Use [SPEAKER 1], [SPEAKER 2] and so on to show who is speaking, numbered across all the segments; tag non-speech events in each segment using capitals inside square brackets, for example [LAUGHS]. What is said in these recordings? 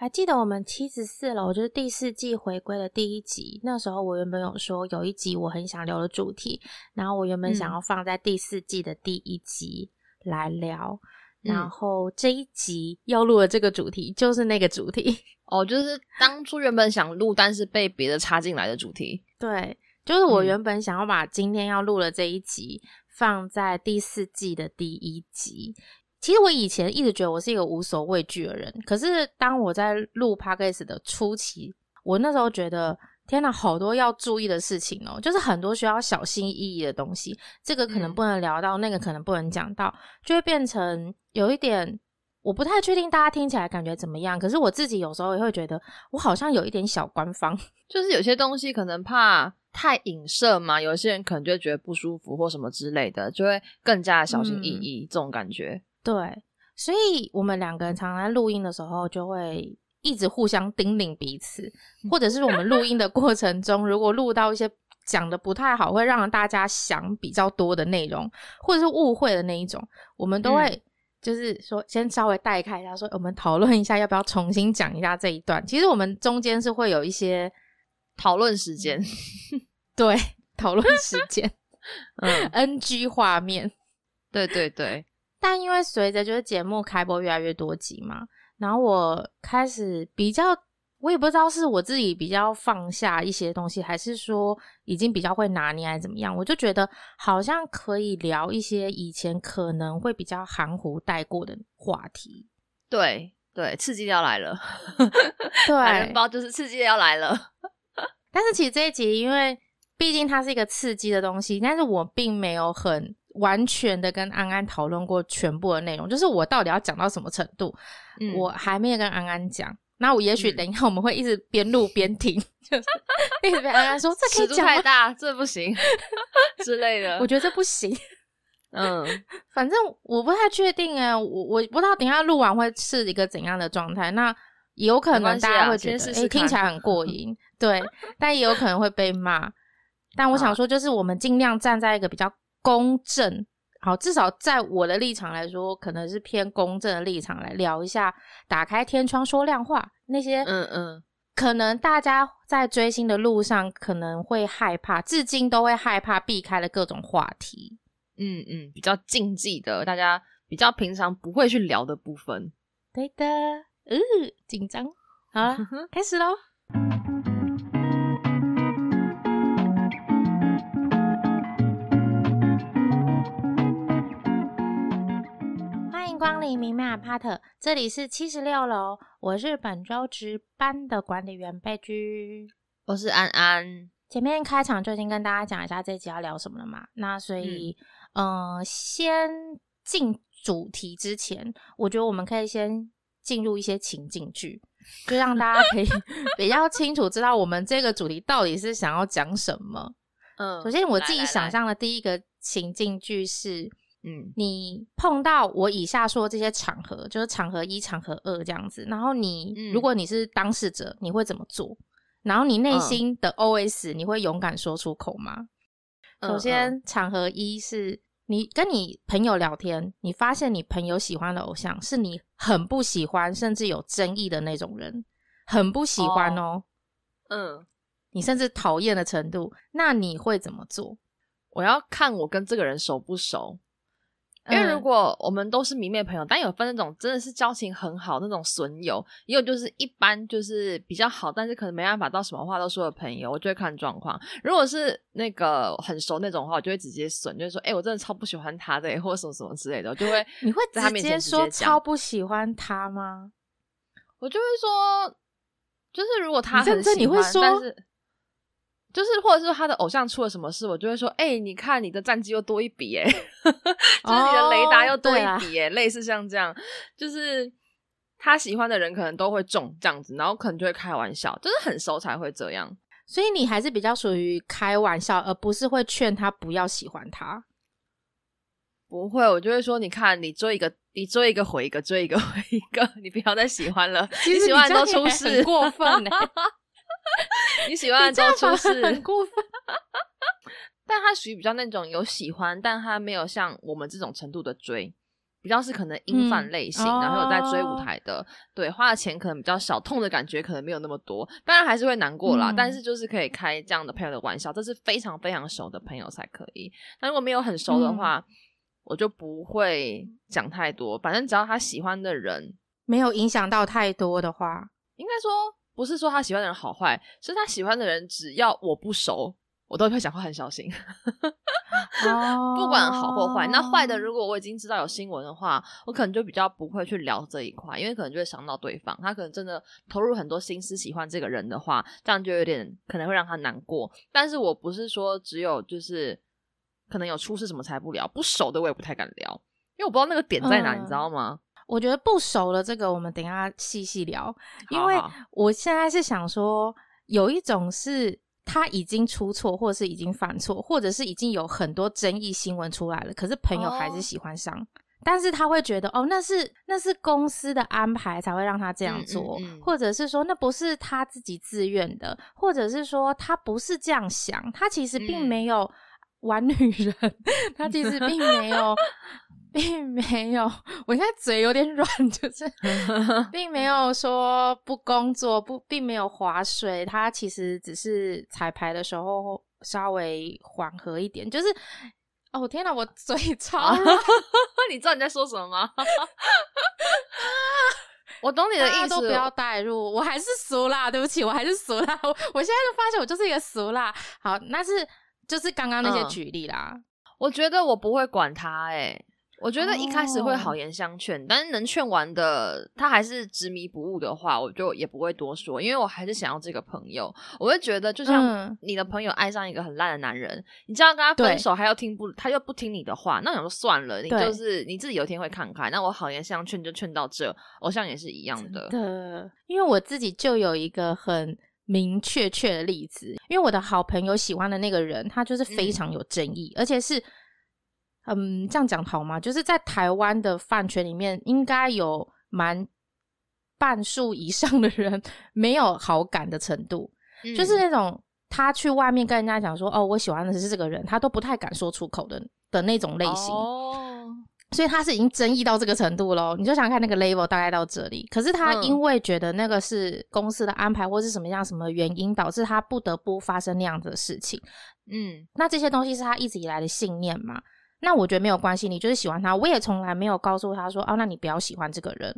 [SPEAKER 1] 还记得我们七十四楼就是第四季回归的第一集，那时候我原本有说有一集我很想留的主题，然后我原本想要放在第四季的第一集来聊，然后这一集要录的这个主题就是那个主题
[SPEAKER 2] 哦，就是当初原本想录，但是被别的插进来的主题。
[SPEAKER 1] 对，就是我原本想要把今天要录的这一集放在第四季的第一集。其实我以前一直觉得我是一个无所畏惧的人，可是当我在录 podcast 的初期，我那时候觉得天哪，好多要注意的事情哦，就是很多需要小心翼翼的东西，这个可能不能聊到，那个可能不能讲到，就会变成有一点我不太确定大家听起来感觉怎么样。可是我自己有时候也会觉得我好像有一点小官方，[LAUGHS]
[SPEAKER 2] 就是有些东西可能怕太影射嘛，有些人可能就会觉得不舒服或什么之类的，就会更加小心翼翼这种感觉。
[SPEAKER 1] 对，所以我们两个人常常在录音的时候，就会一直互相叮咛彼此，[LAUGHS] 或者是我们录音的过程中，如果录到一些讲的不太好，会让大家想比较多的内容，或者是误会的那一种，我们都会就是说先稍微带开一下，说我们讨论一下要不要重新讲一下这一段。其实我们中间是会有一些
[SPEAKER 2] 讨论时间，[LAUGHS]
[SPEAKER 1] 对，讨论时间，嗯，NG 画面，
[SPEAKER 2] 对对对。
[SPEAKER 1] 但因为随着就是节目开播越来越多集嘛，然后我开始比较，我也不知道是我自己比较放下一些东西，还是说已经比较会拿捏，还是怎么样，我就觉得好像可以聊一些以前可能会比较含糊带过的话题。
[SPEAKER 2] 对对，刺激要来了，
[SPEAKER 1] 对，
[SPEAKER 2] 包就是刺激要来了。[LAUGHS]
[SPEAKER 1] 但是其实这一集，因为毕竟它是一个刺激的东西，但是我并没有很。完全的跟安安讨论过全部的内容，就是我到底要讲到什么程度，我还没有跟安安讲。那我也许等一下我们会一直边录边听，就是一直被安安说 [LAUGHS] 这可以讲
[SPEAKER 2] 太大，这不行 [LAUGHS] 之类的。
[SPEAKER 1] 我觉得这不行。[LAUGHS] 嗯，反正我不太确定哎，我我不知道等下录完会是一个怎样的状态。那有可能大家会觉得哎听起来很过瘾，对，但也有可能会被骂。但我想说，就是我们尽量站在一个比较。公正，好，至少在我的立场来说，可能是偏公正的立场来聊一下。打开天窗说亮话，那些，嗯嗯，可能大家在追星的路上可能会害怕，至今都会害怕避开的各种话题。
[SPEAKER 2] 嗯嗯，比较禁忌的，大家比较平常不会去聊的部分。
[SPEAKER 1] 对的，嗯，紧张，好了，[LAUGHS] 开始喽。光临明媚 apart，这里是七十六楼，我是本周值班的管理员贝居，
[SPEAKER 2] 我是安安。
[SPEAKER 1] 前面开场就已经跟大家讲一下这集要聊什么了嘛，那所以，嗯，先进主题之前，我觉得我们可以先进入一些情境剧，就让大家可以 [LAUGHS] 比较清楚知道我们这个主题到底是想要讲什么。嗯，首先我自己想象的第一个情境剧是。嗯，你碰到我以下说这些场合，就是场合一、场合二这样子。然后你，如果你是当事者，你会怎么做？然后你内心的 OS，你会勇敢说出口吗？首先，场合一是你跟你朋友聊天，你发现你朋友喜欢的偶像是你很不喜欢，甚至有争议的那种人，很不喜欢哦。嗯，你甚至讨厌的程度，那你会怎么做？
[SPEAKER 2] 我要看我跟这个人熟不熟。因为如果我们都是迷妹朋友，但有分那种真的是交情很好那种损友，也有就是一般就是比较好，但是可能没办法到什么话都说的朋友，我就会看状况。如果是那个很熟那种话，我就会直接损，就是说，哎，我真的超不喜欢他的，或者什么什么之类的，我就会
[SPEAKER 1] 你会
[SPEAKER 2] 在他面前
[SPEAKER 1] 说超不喜欢他吗？
[SPEAKER 2] 我就会说，就是如果他很喜欢，但是。就是，或者是他的偶像出了什么事，我就会说：“哎，你看你的战绩又多一笔，哎，[LAUGHS] 就是你的雷达又多一笔，哎，类似像这样，就是他喜欢的人可能都会中这样子，然后可能就会开玩笑，就是很熟才会这样。
[SPEAKER 1] 所以你还是比较属于开玩笑，而不是会劝他不要喜欢他。
[SPEAKER 2] 不会，我就会说：你看，你追一个，你追一个回一个，追一个回一个，你不要再喜欢了，
[SPEAKER 1] 你
[SPEAKER 2] 喜欢都出事，
[SPEAKER 1] 过分。” [LAUGHS] [LAUGHS]
[SPEAKER 2] 你喜欢都出事，
[SPEAKER 1] 很过分。[LAUGHS]
[SPEAKER 2] 但他属于比较那种有喜欢，但他没有像我们这种程度的追，比较是可能英范类型，然后有在追舞台的，对，花的钱可能比较少，痛的感觉可能没有那么多，当然还是会难过啦。但是就是可以开这样的朋友的玩笑，这是非常非常熟的朋友才可以。那如果没有很熟的话，我就不会讲太多。反正只要他喜欢的人
[SPEAKER 1] 没有影响到太多的话，
[SPEAKER 2] 应该说不是说他喜欢的人好坏，是他喜欢的人只要我不熟。我都会讲话很小心，[LAUGHS] 不管好或坏。那坏的，如果我已经知道有新闻的话，我可能就比较不会去聊这一块，因为可能就会伤到对方。他可能真的投入很多心思喜欢这个人的话，这样就有点可能会让他难过。但是我不是说只有就是可能有出事什么才不聊，不熟的我也不太敢聊，因为我不知道那个点在哪，你知道吗？
[SPEAKER 1] 我觉得不熟的这个，我们等下细细聊。因为我现在是想说，有一种是。他已经出错，或者是已经犯错，或者是已经有很多争议新闻出来了，可是朋友还是喜欢上，但是他会觉得哦，那是那是公司的安排才会让他这样做，或者是说那不是他自己自愿的，或者是说他不是这样想，他其实并没有玩女人，[LAUGHS] 他其实并没有。[LAUGHS] 并没有，我现在嘴有点软，[LAUGHS] 就是 [LAUGHS] 并没有说不工作，不，并没有划水。他其实只是彩排的时候稍微缓和一点，就是哦天哪，我嘴超软，
[SPEAKER 2] 你知道你在说什么吗？我懂你的意思，
[SPEAKER 1] 都不要带入，我还是俗辣，对不起，我还是俗辣。我我现在就发现我就是一个俗辣。好，那是就是刚刚那些举例啦。
[SPEAKER 2] 我觉得我不会管他，哎。我觉得一开始会好言相劝，但是能劝完的，他还是执迷不悟的话，我就也不会多说，因为我还是想要这个朋友。我会觉得，就像你的朋友爱上一个很烂的男人，你知道跟他分手，他又听不，他又不听你的话，那想说算了，你就是你自己有一天会看开。那我好言相劝就劝到这，偶像也是一样的。
[SPEAKER 1] 的，因为我自己就有一个很明确确的例子，因为我的好朋友喜欢的那个人，他就是非常有争议，而且是。嗯，这样讲好吗？就是在台湾的饭圈里面，应该有蛮半数以上的人没有好感的程度，就是那种他去外面跟人家讲说：“哦，我喜欢的是这个人”，他都不太敢说出口的的那种类型。哦，所以他是已经争议到这个程度喽。你就想看那个 level 大概到这里，可是他因为觉得那个是公司的安排，或是什么样什么原因导致他不得不发生那样子的事情。嗯，那这些东西是他一直以来的信念嘛？那我觉得没有关系，你就是喜欢他，我也从来没有告诉他说，哦，那你不要喜欢这个人。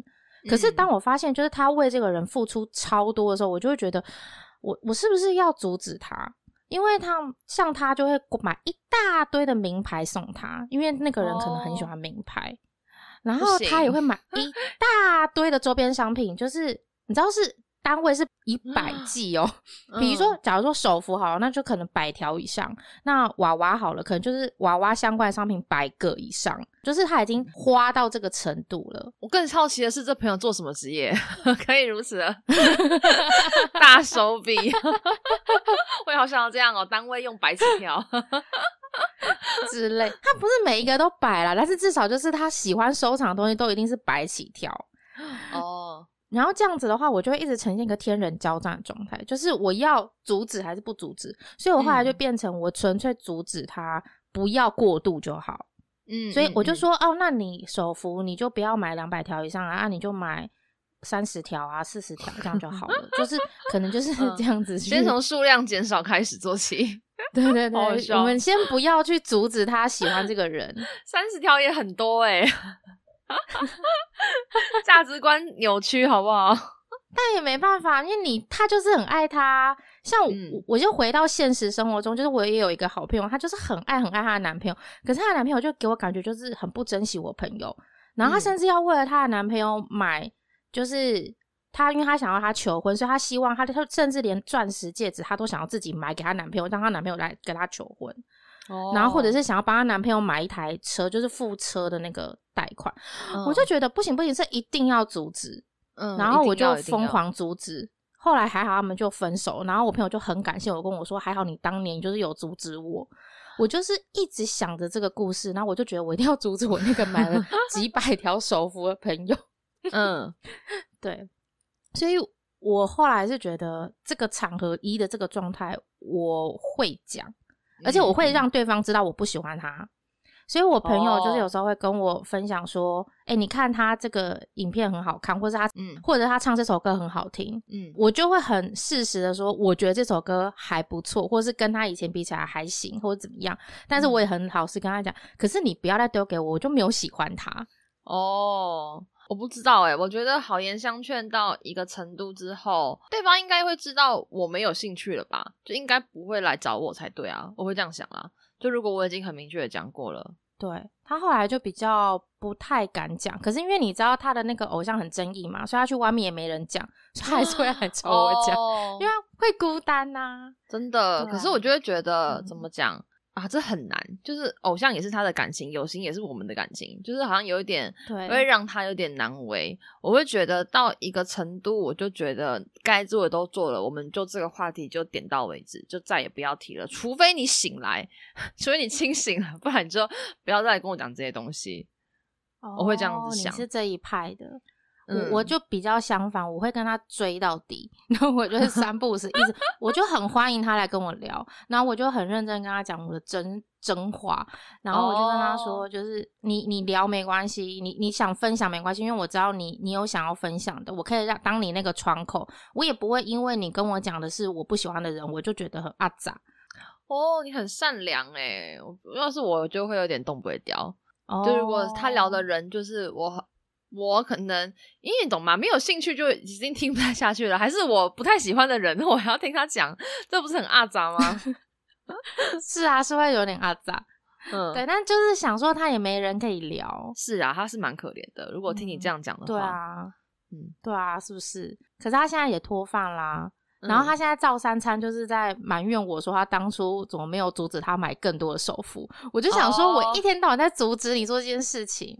[SPEAKER 1] 可是当我发现，就是他为这个人付出超多的时候，我就会觉得，我我是不是要阻止他？因为他像他就会买一大堆的名牌送他，因为那个人可能很喜欢名牌，然后他也会买一大堆的周边商品，就是你知道是。单位是以百计哦，[LAUGHS] 比如说，假如说手幅好，那就可能百条以上；那娃娃好了，可能就是娃娃相关的商品百个以上，就是他已经花到这个程度了。
[SPEAKER 2] 我更好奇的是，这朋友做什么职业，[LAUGHS] 可以如此 [LAUGHS] 大手笔？我也好想要这样哦，单位用百几条
[SPEAKER 1] 之类。他不是每一个都摆了，但是至少就是他喜欢收藏的东西都一定是百起条哦。然后这样子的话，我就会一直呈现一个天人交战的状态，就是我要阻止还是不阻止？所以我后来就变成我纯粹阻止他不要过度就好。嗯，所以我就说哦，那你手幅你就不要买两百条以上啊，你就买三十条啊、四十条这样就好了。就是 [LAUGHS] 可能就是 [LAUGHS] 这样子，
[SPEAKER 2] 先从数量减少开始做起。[LAUGHS]
[SPEAKER 1] 对对对，我们先不要去阻止他喜欢这个人，
[SPEAKER 2] 三十条也很多哎。[LAUGHS] 价值观扭曲，好不好？[LAUGHS]
[SPEAKER 1] 但也没办法，因为你他就是很爱他。像我，我就回到现实生活中，就是我也有一个好朋友，她就是很爱很爱她的男朋友。可是她的男朋友就给我感觉就是很不珍惜我朋友，然后她甚至要为了她的男朋友买，就是她因为她想要他求婚，所以她希望她她甚至连钻石戒指她都想要自己买给她男朋友，让她男朋友来跟她求婚。哦然后或者是想要帮她男朋友买一台车，就是副车的那个贷款，我就觉得不行不行，这一定要阻止。嗯，然后我就疯狂阻止。后来还好，他们就分手。然后我朋友就很感谢我，跟我说还好你当年就是有阻止我。我就是一直想着这个故事，然后我就觉得我一定要阻止我那个买了 [LAUGHS] 几百条手幅的朋友。嗯，[LAUGHS] 对。所以我后来是觉得这个场合一的这个状态我会讲。而且我会让对方知道我不喜欢他，所以我朋友就是有时候会跟我分享说，哎，你看他这个影片很好看，或者他，嗯，或者他唱这首歌很好听，嗯，我就会很适时的说，我觉得这首歌还不错，或是跟他以前比起来还行，或者怎么样。但是我也很老实跟他讲，可是你不要再丢给我，我就没有喜欢他。
[SPEAKER 2] 哦，我不知道哎，我觉得好言相劝到一个程度之后，对方应该会知道我没有兴趣了吧？就应该不会来找我才对啊，我会这样想啦。就如果我已经很明确的讲过了，
[SPEAKER 1] 对他后来就比较不太敢讲。可是因为你知道他的那个偶像很争议嘛，所以他去外面也没人讲，他还是会来找 [LAUGHS] 我讲，因为会孤单呐，
[SPEAKER 2] 真的。可是我就会觉得怎么讲？啊，这很难，就是偶像也是他的感情，友情也是我们的感情，就是好像有一点会让他有点难为。我会觉得到一个程度，我就觉得该做的都做了，我们就这个话题就点到为止，就再也不要提了。除非你醒来，[LAUGHS] 除非你清醒了，不然你就不要再跟我讲这些东西。我会这样子想，
[SPEAKER 1] 你是这一派的。我我就比较相反，我会跟他追到底，然后我就是三步是一直，我就很欢迎他来跟我聊，然后我就很认真跟他讲我的真真话，然后我就跟他说，就是你你聊没关系，你你想分享没关系，因为我知道你你有想要分享的，我可以让当你那个窗口，我也不会因为你跟我讲的是我不喜欢的人，我就觉得很阿杂。
[SPEAKER 2] 哦，你很善良哎，要是我就会有点动不会掉，就如果他聊的人就是我。我可能因为你懂吗？没有兴趣就已经听不太下去了，还是我不太喜欢的人，[LAUGHS] 我还要听他讲，这不是很阿杂吗？[LAUGHS]
[SPEAKER 1] 是啊，是会有点阿杂，嗯，对，但就是想说他也没人可以聊，
[SPEAKER 2] 是啊，他是蛮可怜的。如果听你这样讲的话，对
[SPEAKER 1] 啊，嗯，对啊，是不是？可是他现在也脱饭啦，然后他现在照三餐就是在埋怨我说他当初怎么没有阻止他买更多的首付，我就想说我一天到晚在阻止你做这件事情。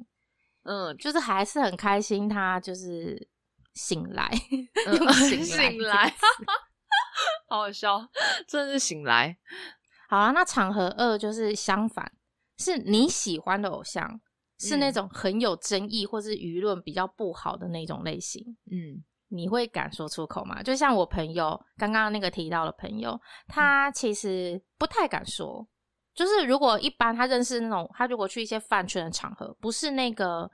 [SPEAKER 1] 嗯，就是还是很开心，他就是醒来，[LAUGHS] [LAUGHS]
[SPEAKER 2] 醒来，[LAUGHS] 好好笑，真的是醒来。
[SPEAKER 1] 好啊，那场合二就是相反，是你喜欢的偶像，是那种很有争议或是舆论比较不好的那种类型。嗯，你会敢说出口吗？就像我朋友刚刚那个提到的朋友，他其实不太敢说。就是如果一般他认识那种，他如果去一些饭圈的场合，不是那个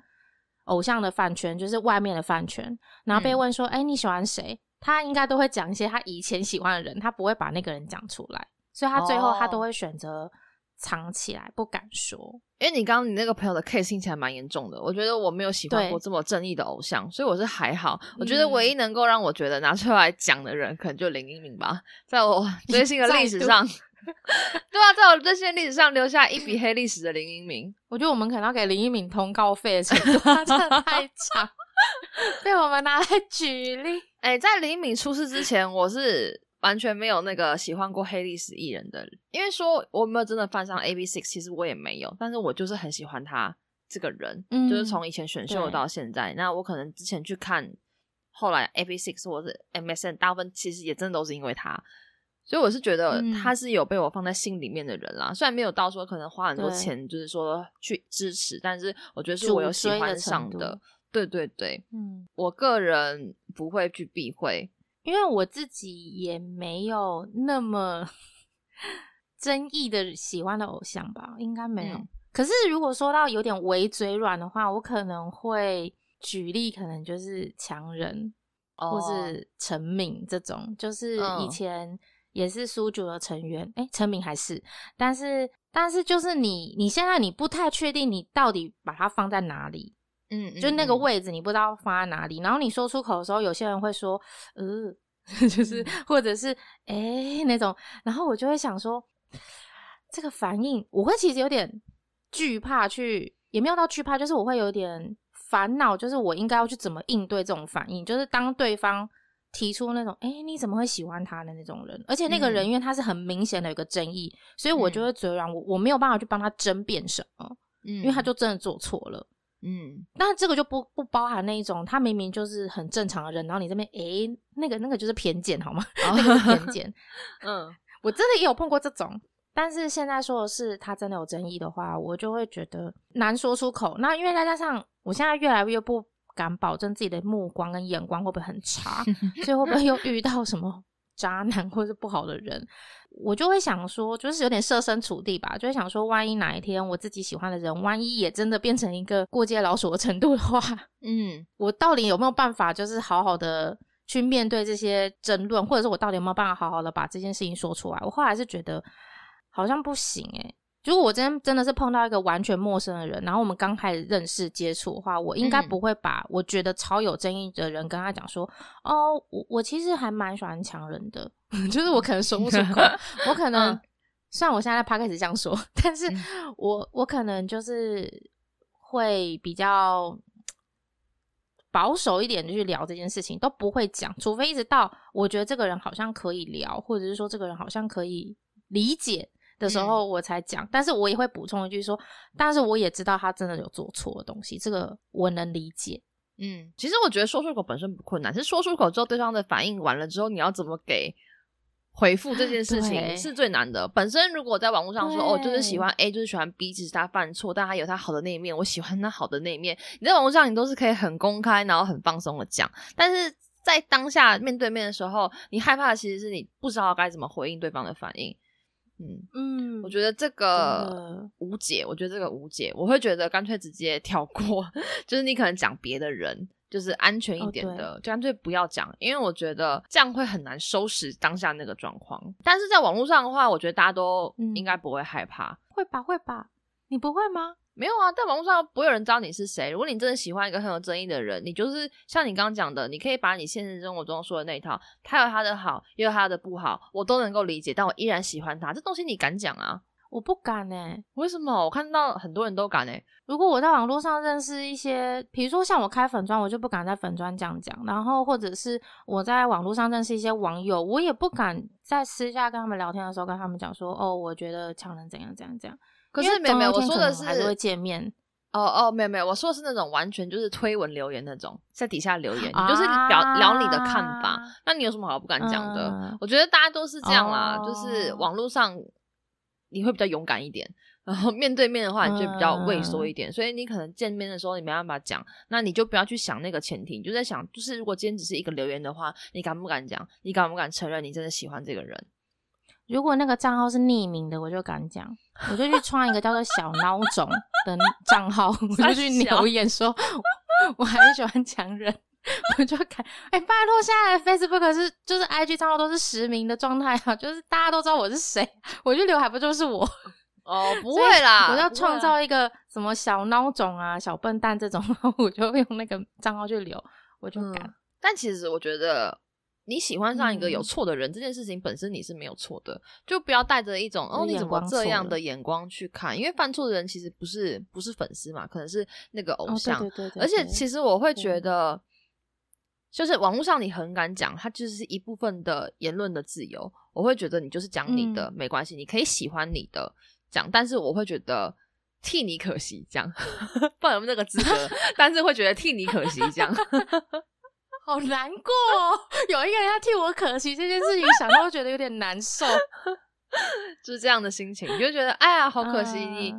[SPEAKER 1] 偶像的饭圈，就是外面的饭圈，然后被问说：“哎，你喜欢谁？”他应该都会讲一些他以前喜欢的人，他不会把那个人讲出来，所以他最后他都会选择藏起来，不敢说。
[SPEAKER 2] 因为你刚刚你那个朋友的 case 听起来蛮严重的，我觉得我没有喜欢过这么正义的偶像，所以我是还好。我觉得唯一能够让我觉得拿出来讲的人，可能就林一鸣吧，在我追星的历史上。[LAUGHS] 对啊，在我这些历史上留下一笔黑历史的林一鸣，
[SPEAKER 1] 我觉得我们可能要给林一鸣通告费的程度，[LAUGHS] 真的太长，被我们拿来举例。
[SPEAKER 2] 哎，在林一鸣出事之前，我是完全没有那个喜欢过黑历史艺人的，因为说我没有真的犯上 A B Six，其实我也没有，但是我就是很喜欢他这个人，就是从以前选秀到现在，那我可能之前去看，后来 A B Six 或者 M S N，大部分其实也真的都是因为他。所以我是觉得他是有被我放在心里面的人啦，虽然没有到说可能花很多钱，就是说去支持，但是我觉得是我有喜欢上的。对对对，嗯，我个人不会去避讳，
[SPEAKER 1] 因为我自己也没有那么 [LAUGHS] 争议的喜欢的偶像吧，应该没有。可是如果说到有点微嘴软的话，我可能会举例，可能就是强人或是陈敏这种，就是以前。也是苏九的成员，哎，成名还是，但是但是就是你你现在你不太确定你到底把它放在哪里，嗯，就那个位置你不知道放在哪里，然后你说出口的时候，有些人会说，呃，[LAUGHS] 就是。或者是哎那种，然后我就会想说，[SNIFFS] 这个反应我会其实有点惧怕，去也没有到惧怕，就是我会有点烦恼，就是我应该要去怎么应对这种反应，就是当对方。提出那种哎，你怎么会喜欢他的那种人？而且那个人因为他是很明显的有个争议，所以我就会嘴软，我我没有办法去帮他争辩什么，嗯，因为他就真的做错了，嗯。那这个就不不包含那一种，他明明就是很正常的人，然后你这边哎，那个那个就是偏见好吗？[LAUGHS] 那个偏见，嗯，[LAUGHS] 我真的也有碰过这种，但是现在说的是他真的有争议的话，我就会觉得难说出口。那因为再加上我现在越来越不。敢保证自己的目光跟眼光会不会很差？所以会不会又遇到什么渣男或是不好的人，我就会想说，就是有点设身处地吧，就会想说，万一哪一天我自己喜欢的人，万一也真的变成一个过街老鼠的程度的话，[LAUGHS] 嗯，我到底有没有办法，就是好好的去面对这些争论，或者是我到底有没有办法好好的把这件事情说出来？我后来是觉得好像不行诶。如果我今天真的是碰到一个完全陌生的人，然后我们刚开始认识接触的话，我应该不会把我觉得超有争议的人跟他讲说，哦，我我其实还蛮喜欢强人的，[LAUGHS] 就是我可能说不出口，[LAUGHS] 我可能虽然我现在在 p 开始这样说，但是我我可能就是会比较保守一点的去聊这件事情，都不会讲，除非一直到我觉得这个人好像可以聊，或者是说这个人好像可以理解。的时候我才讲，但是我也会补充一句说，但是我也知道他真的有做错的东西，这个我能理解。
[SPEAKER 2] 嗯，其实我觉得说出口本身不困难，是说出口之后对方的反应完了之后，你要怎么给回复这件事情是最难的。本身如果在网络上说哦，就是喜欢 A，就是喜欢 B，只是他犯错，但他有他好的那一面，我喜欢他好的那一面。你在网络上你都是可以很公开，然后很放松的讲，但是在当下面对面的时候，你害怕的其实是你不知道该怎么回应对方的反应。嗯。嗯，我觉得这个无解，我觉得这个无解，我会觉得干脆直接跳过，[LAUGHS] 就是你可能讲别的人，就是安全一点的，就干脆不要讲，因为我觉得这样会很难收拾当下那个状况。但是在网络上的话，我觉得大家都应该不会害怕，
[SPEAKER 1] 会吧会吧，你不会吗？
[SPEAKER 2] 没有啊，在网络上不会有人知道你是谁。如果你真的喜欢一个很有争议的人，你就是像你刚刚讲的，你可以把你现实生活中说的那一套，他有他的好，也有他的不好，我都能够理解，但我依然喜欢他。这东西你敢讲啊？
[SPEAKER 1] 我不敢哎，
[SPEAKER 2] 为什么？我看到很多人都敢哎。
[SPEAKER 1] 如果我在网络上认识一些，比如说像我开粉砖，我就不敢在粉砖这样讲。然后或者是我在网络上认识一些网友，我也不敢在私下跟他们聊天的时候跟他们讲说，哦，我觉得强人怎样怎样怎样。
[SPEAKER 2] 可是没有没有，我说的是
[SPEAKER 1] 还是会见面
[SPEAKER 2] 哦哦，没有没有，我说的是那种完全就是推文留言那种，在底下留言，你就是表聊你的看法，那你有什么好不敢讲的？我觉得大家都是这样啦，就是网络上你会比较勇敢一点，然后面对面的话你就比较畏缩一点，所以你可能见面的时候你没办法讲，那你就不要去想那个前提，你就在想，就是如果今天只是一个留言的话，你敢不敢讲？你敢不敢承认你真的喜欢这个人？
[SPEAKER 1] 如果那个账号是匿名的，我就敢讲，我就去创一个叫做“小孬种”的账号，我就去留言说，我还是喜欢强人，我就敢，哎，拜托，现在 Facebook 是就是 IG 账号都是实名的状态啊，就是大家都知道我是谁，我就留还不就是我？
[SPEAKER 2] 哦，[LAUGHS] 不会啦，
[SPEAKER 1] 我要创造一个什么小孬种啊、小笨蛋这种，我就用那个账号去留，我就敢。
[SPEAKER 2] 但其实我觉得。你喜欢上一个有错的人，这件事情本身你是没有错的，就不要带着一种哦你怎么这样的眼光去看，因为犯错的人其实不是不是粉丝嘛，可能是那个偶像。
[SPEAKER 1] 对对对。
[SPEAKER 2] 而且其实我会觉得，就是网络上你很敢讲，它就是一部分的言论的自由。我会觉得你就是讲你的没关系，你可以喜欢你的讲，但是我会觉得替你可惜讲，[LAUGHS] 不然有那个资格，[LAUGHS] 但是会觉得替你可惜讲。
[SPEAKER 1] 好难过，哦。[LAUGHS] 有一个人要替我可惜这件事情，想到觉得有点难受，[LAUGHS]
[SPEAKER 2] 就是这样的心情，你就觉得哎呀，好可惜你，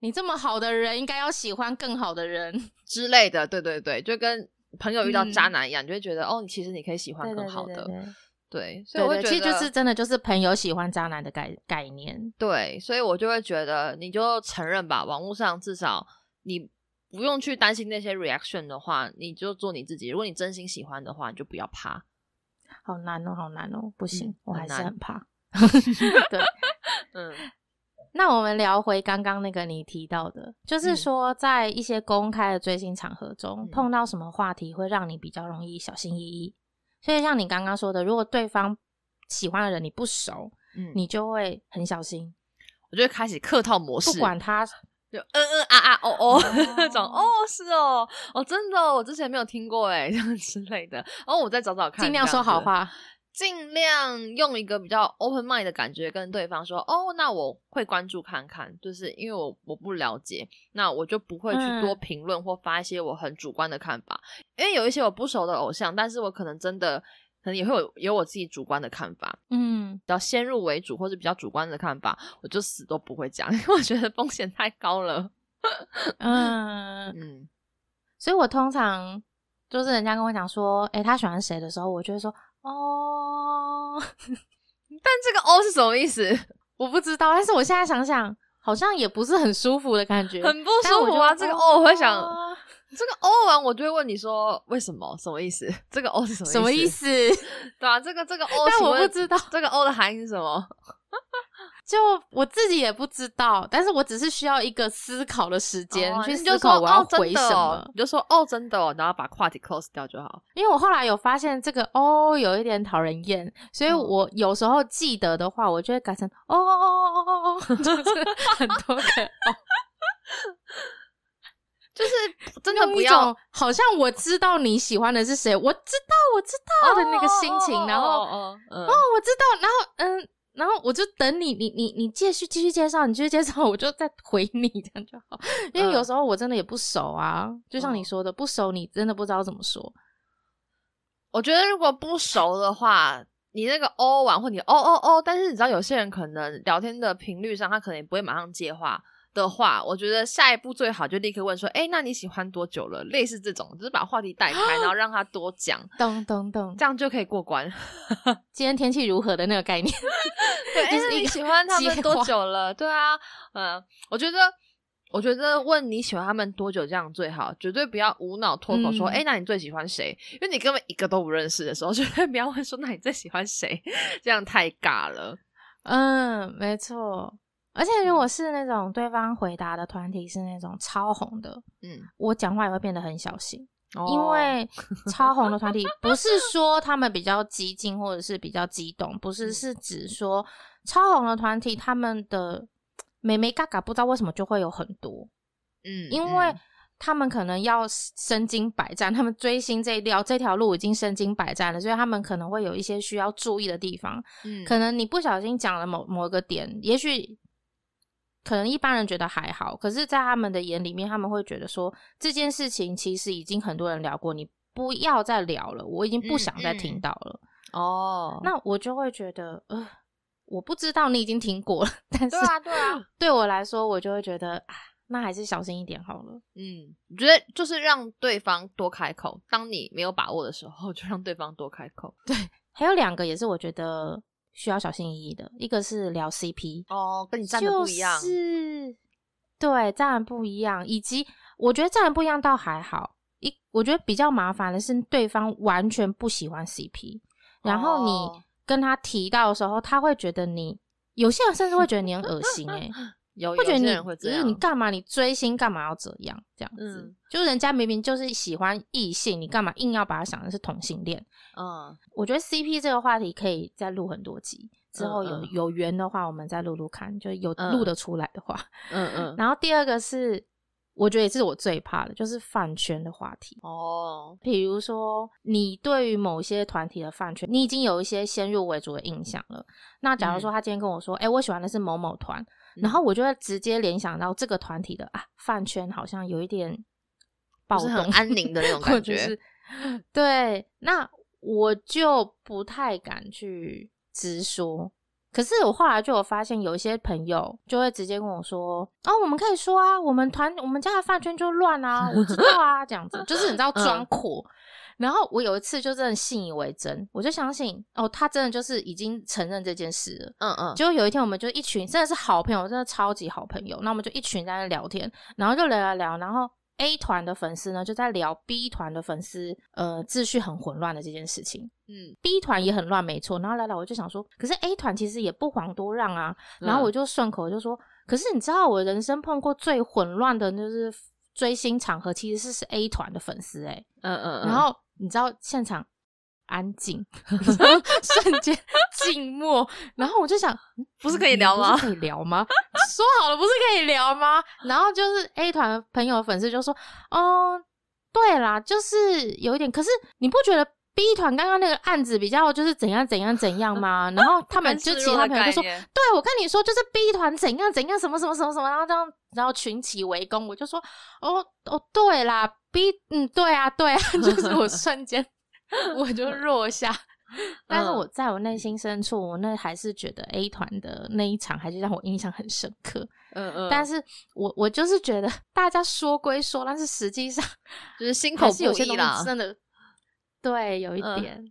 [SPEAKER 1] 你这么好的人，应该要喜欢更好的人。[LAUGHS]
[SPEAKER 2] 之类的，对对对，就跟朋友遇到渣男一样，你就会觉得哦，其实你可以喜欢更好的，对，所以我
[SPEAKER 1] 其实就是真的就是朋友喜欢渣男的概概念，
[SPEAKER 2] 对，所以我就会觉得你就承认吧，网络上至少你。不用去担心那些 reaction 的话，你就做你自己。如果你真心喜欢的话，你就不要怕。
[SPEAKER 1] 好难哦，好难哦，不行，我还是很怕。[LAUGHS] 对，嗯。那我们聊回刚刚那个你提到的，就是说在一些公开的追星场合中，碰到什么话题会让你比较容易小心翼翼。所以像你刚刚说的，如果对方喜欢的人你不熟，嗯，你就会很小心。
[SPEAKER 2] 我就会开始客套模式，
[SPEAKER 1] 不管他。
[SPEAKER 2] 就嗯嗯啊啊哦哦那种哦是哦哦真的我之前没有听过哎 [LAUGHS] 这样之类的。哦我再找找看
[SPEAKER 1] 尽量说好话。
[SPEAKER 2] 尽量用一个比较 open mind 的感觉跟对方说哦那我会关注看看就是因为我我不了解那我就不会去多评论或发一些我很主观的看法。因为有一些我不熟的偶像但是我可能真的。可能也会有有我自己主观的看法，嗯，比较先入为主或者比较主观的看法，我就死都不会讲，[LAUGHS] 因为我觉得风险太高了。
[SPEAKER 1] 嗯嗯，所以我通常就是人家跟我讲说，哎，他喜欢谁的时候，我就会说，哦，哦。
[SPEAKER 2] 但这个哦是什么意思？[LAUGHS]
[SPEAKER 1] 我不知道。但是我现在想想，好像也不是很舒服的感觉，
[SPEAKER 2] 很不舒服啊。这个哦我会想，这个 O 完我就会问你说为什么？什么意思？这个 O 是什么？
[SPEAKER 1] 什么意思？[LAUGHS]
[SPEAKER 2] 对啊，这个这个 O，
[SPEAKER 1] 但我不知道
[SPEAKER 2] 这个 O 的含义是什么。[LAUGHS]
[SPEAKER 1] 就我自己也不知道，但是我只是需要一个思考的时间去
[SPEAKER 2] 思
[SPEAKER 1] 考我要回什么。
[SPEAKER 2] 你就说哦，真的哦，然后把话题 close 掉就好。
[SPEAKER 1] 因为我后来有发现这个哦有一点讨人厌，所以我有时候记得的话，我就会改成哦哦哦哦哦，[LAUGHS] 就是很多个哦，
[SPEAKER 2] 就是 [LAUGHS] 真的不要，
[SPEAKER 1] 好像我知道你喜欢的是谁，我知道我知道的那个心情，然后哦，我知道，然后嗯。然后我就等你，你你你继续继续介绍，你继续介绍，[LAUGHS] 我就再回你这样就好。因为有时候我真的也不熟啊，就像你说的，不熟你真的不知道怎么说。
[SPEAKER 2] 我觉得如果不熟的话，你那个哦完或你哦哦哦，但是你知道有些人可能聊天的频率上，他可能也不会马上接话。的话，我觉得下一步最好就立刻问说：“哎，那你喜欢多久了？”类似这种，就是把话题带开，然后 [GASPS] 让他多讲，
[SPEAKER 1] 等等等，
[SPEAKER 2] 这样就可以过关。[LAUGHS]
[SPEAKER 1] 今天天气如何的那个概念？
[SPEAKER 2] 对，[LAUGHS] 就是你喜欢他们多久了？对啊，嗯，我觉得，我觉得问你喜欢他们多久这样最好，绝对不要无脑脱口说：“哎，那你最喜欢谁？”因为你根本一个都不认识的时候，[LAUGHS] 绝对不要问说：“那你最喜欢谁？”这样太尬了。
[SPEAKER 1] 嗯，没错。而且如果是那种对方回答的团体是那种超红的，嗯，我讲话也会变得很小心，因为 [LAUGHS] 超红的团体不是说他们比较激进或者是比较激动，不是，是指说超红的团体他们的美眉嘎嘎不知道为什么就会有很多，嗯，因为。他们可能要身经百战，他们追星这一条这条路已经身经百战了，所以他们可能会有一些需要注意的地方，嗯，可能你不小心讲了某某个点，也许。可能一般人觉得还好，可是，在他们的眼里面，他们会觉得说这件事情其实已经很多人聊过，你不要再聊了，我已经不想再听到了。哦，那我就会觉得，呃，我不知道你已经听过了，但是对
[SPEAKER 2] 啊，对啊，[LAUGHS]
[SPEAKER 1] 对我来说，我就会觉得，啊，那还是小心一点好了。
[SPEAKER 2] 嗯，我觉得就是让对方多开口，当你没有把握的时候，就让对方多开口。
[SPEAKER 1] 对，还有两个也是我觉得。需要小心翼翼的，一个是聊 CP
[SPEAKER 2] 哦，跟你站的不一样，
[SPEAKER 1] 是，对，站的不一样，以及我觉得站的不一样倒还好，一我觉得比较麻烦的是对方完全不喜欢 CP，然后你跟他提到的时候，他会觉得你，有些人甚至会觉得你很恶心哎。[LAUGHS]
[SPEAKER 2] 有
[SPEAKER 1] 会觉得
[SPEAKER 2] 你
[SPEAKER 1] 只是你干嘛？你追星干嘛要这样？这样子，就是人家明明就是喜欢异性，你干嘛硬要把他想的是同性恋？嗯，我觉得 CP 这个话题可以再录很多集，之后有有缘的话，我们再录录看，就有录得出来的话。嗯嗯。然后第二个是，我觉得也是我最怕的，就是饭圈的话题。哦，比如说你对于某些团体的饭圈，你已经有一些先入为主的印象了。那假如说他今天跟我说，哎，我喜欢的是某某团。然后我就会直接联想到这个团体的啊饭圈好像有一点暴动、
[SPEAKER 2] 安宁的那种感觉。
[SPEAKER 1] 对，那我就不太敢去直说。可是我后来就有发现，有一些朋友就会直接跟我说：“哦，我们可以说啊，我们团我们家的饭圈就乱啊，我知道啊，这样子就是你知道 [LAUGHS] 装阔。”然后我有一次就真的信以为真，我就相信哦，他真的就是已经承认这件事了。嗯嗯。结果有一天，我们就一群真的是好朋友，真的超级好朋友。那我们就一群在那聊天，然后就聊聊聊。然后 A 团的粉丝呢，就在聊 B 团的粉丝呃秩序很混乱的这件事情。嗯，B 团也很乱，没错。然后来来，我就想说，可是 A 团其实也不遑多让啊。然后我就顺口就说，可是你知道，我人生碰过最混乱的就是追星场合，其实是是 A 团的粉丝哎。嗯嗯。然后。你知道现场安静，[LAUGHS] 瞬间静默，然后我就想，
[SPEAKER 2] 不是可以聊吗？
[SPEAKER 1] 可以聊吗？说好了不是可以聊吗？然后就是 A 团朋友粉丝就说：“哦，对啦，就是有一点，可是你不觉得 B 团刚刚那个案子比较就是怎样怎样怎样嘛？”然后他们就 [LAUGHS] 其他朋友就说：“对，我跟你说，就是 B 团怎样怎样，什么什么什么什么，然后这样，然后群起围攻，我就说：哦哦，对啦。” B，嗯，对啊，对啊，[LAUGHS] 就是我瞬间 [LAUGHS] 我就弱下，但是我在我内心深处，我那还是觉得 A 团的那一场还是让我印象很深刻。嗯嗯，但是我我就是觉得大家说归说，但是实际上
[SPEAKER 2] 就是心口不
[SPEAKER 1] 一啦，真的，对，有一点。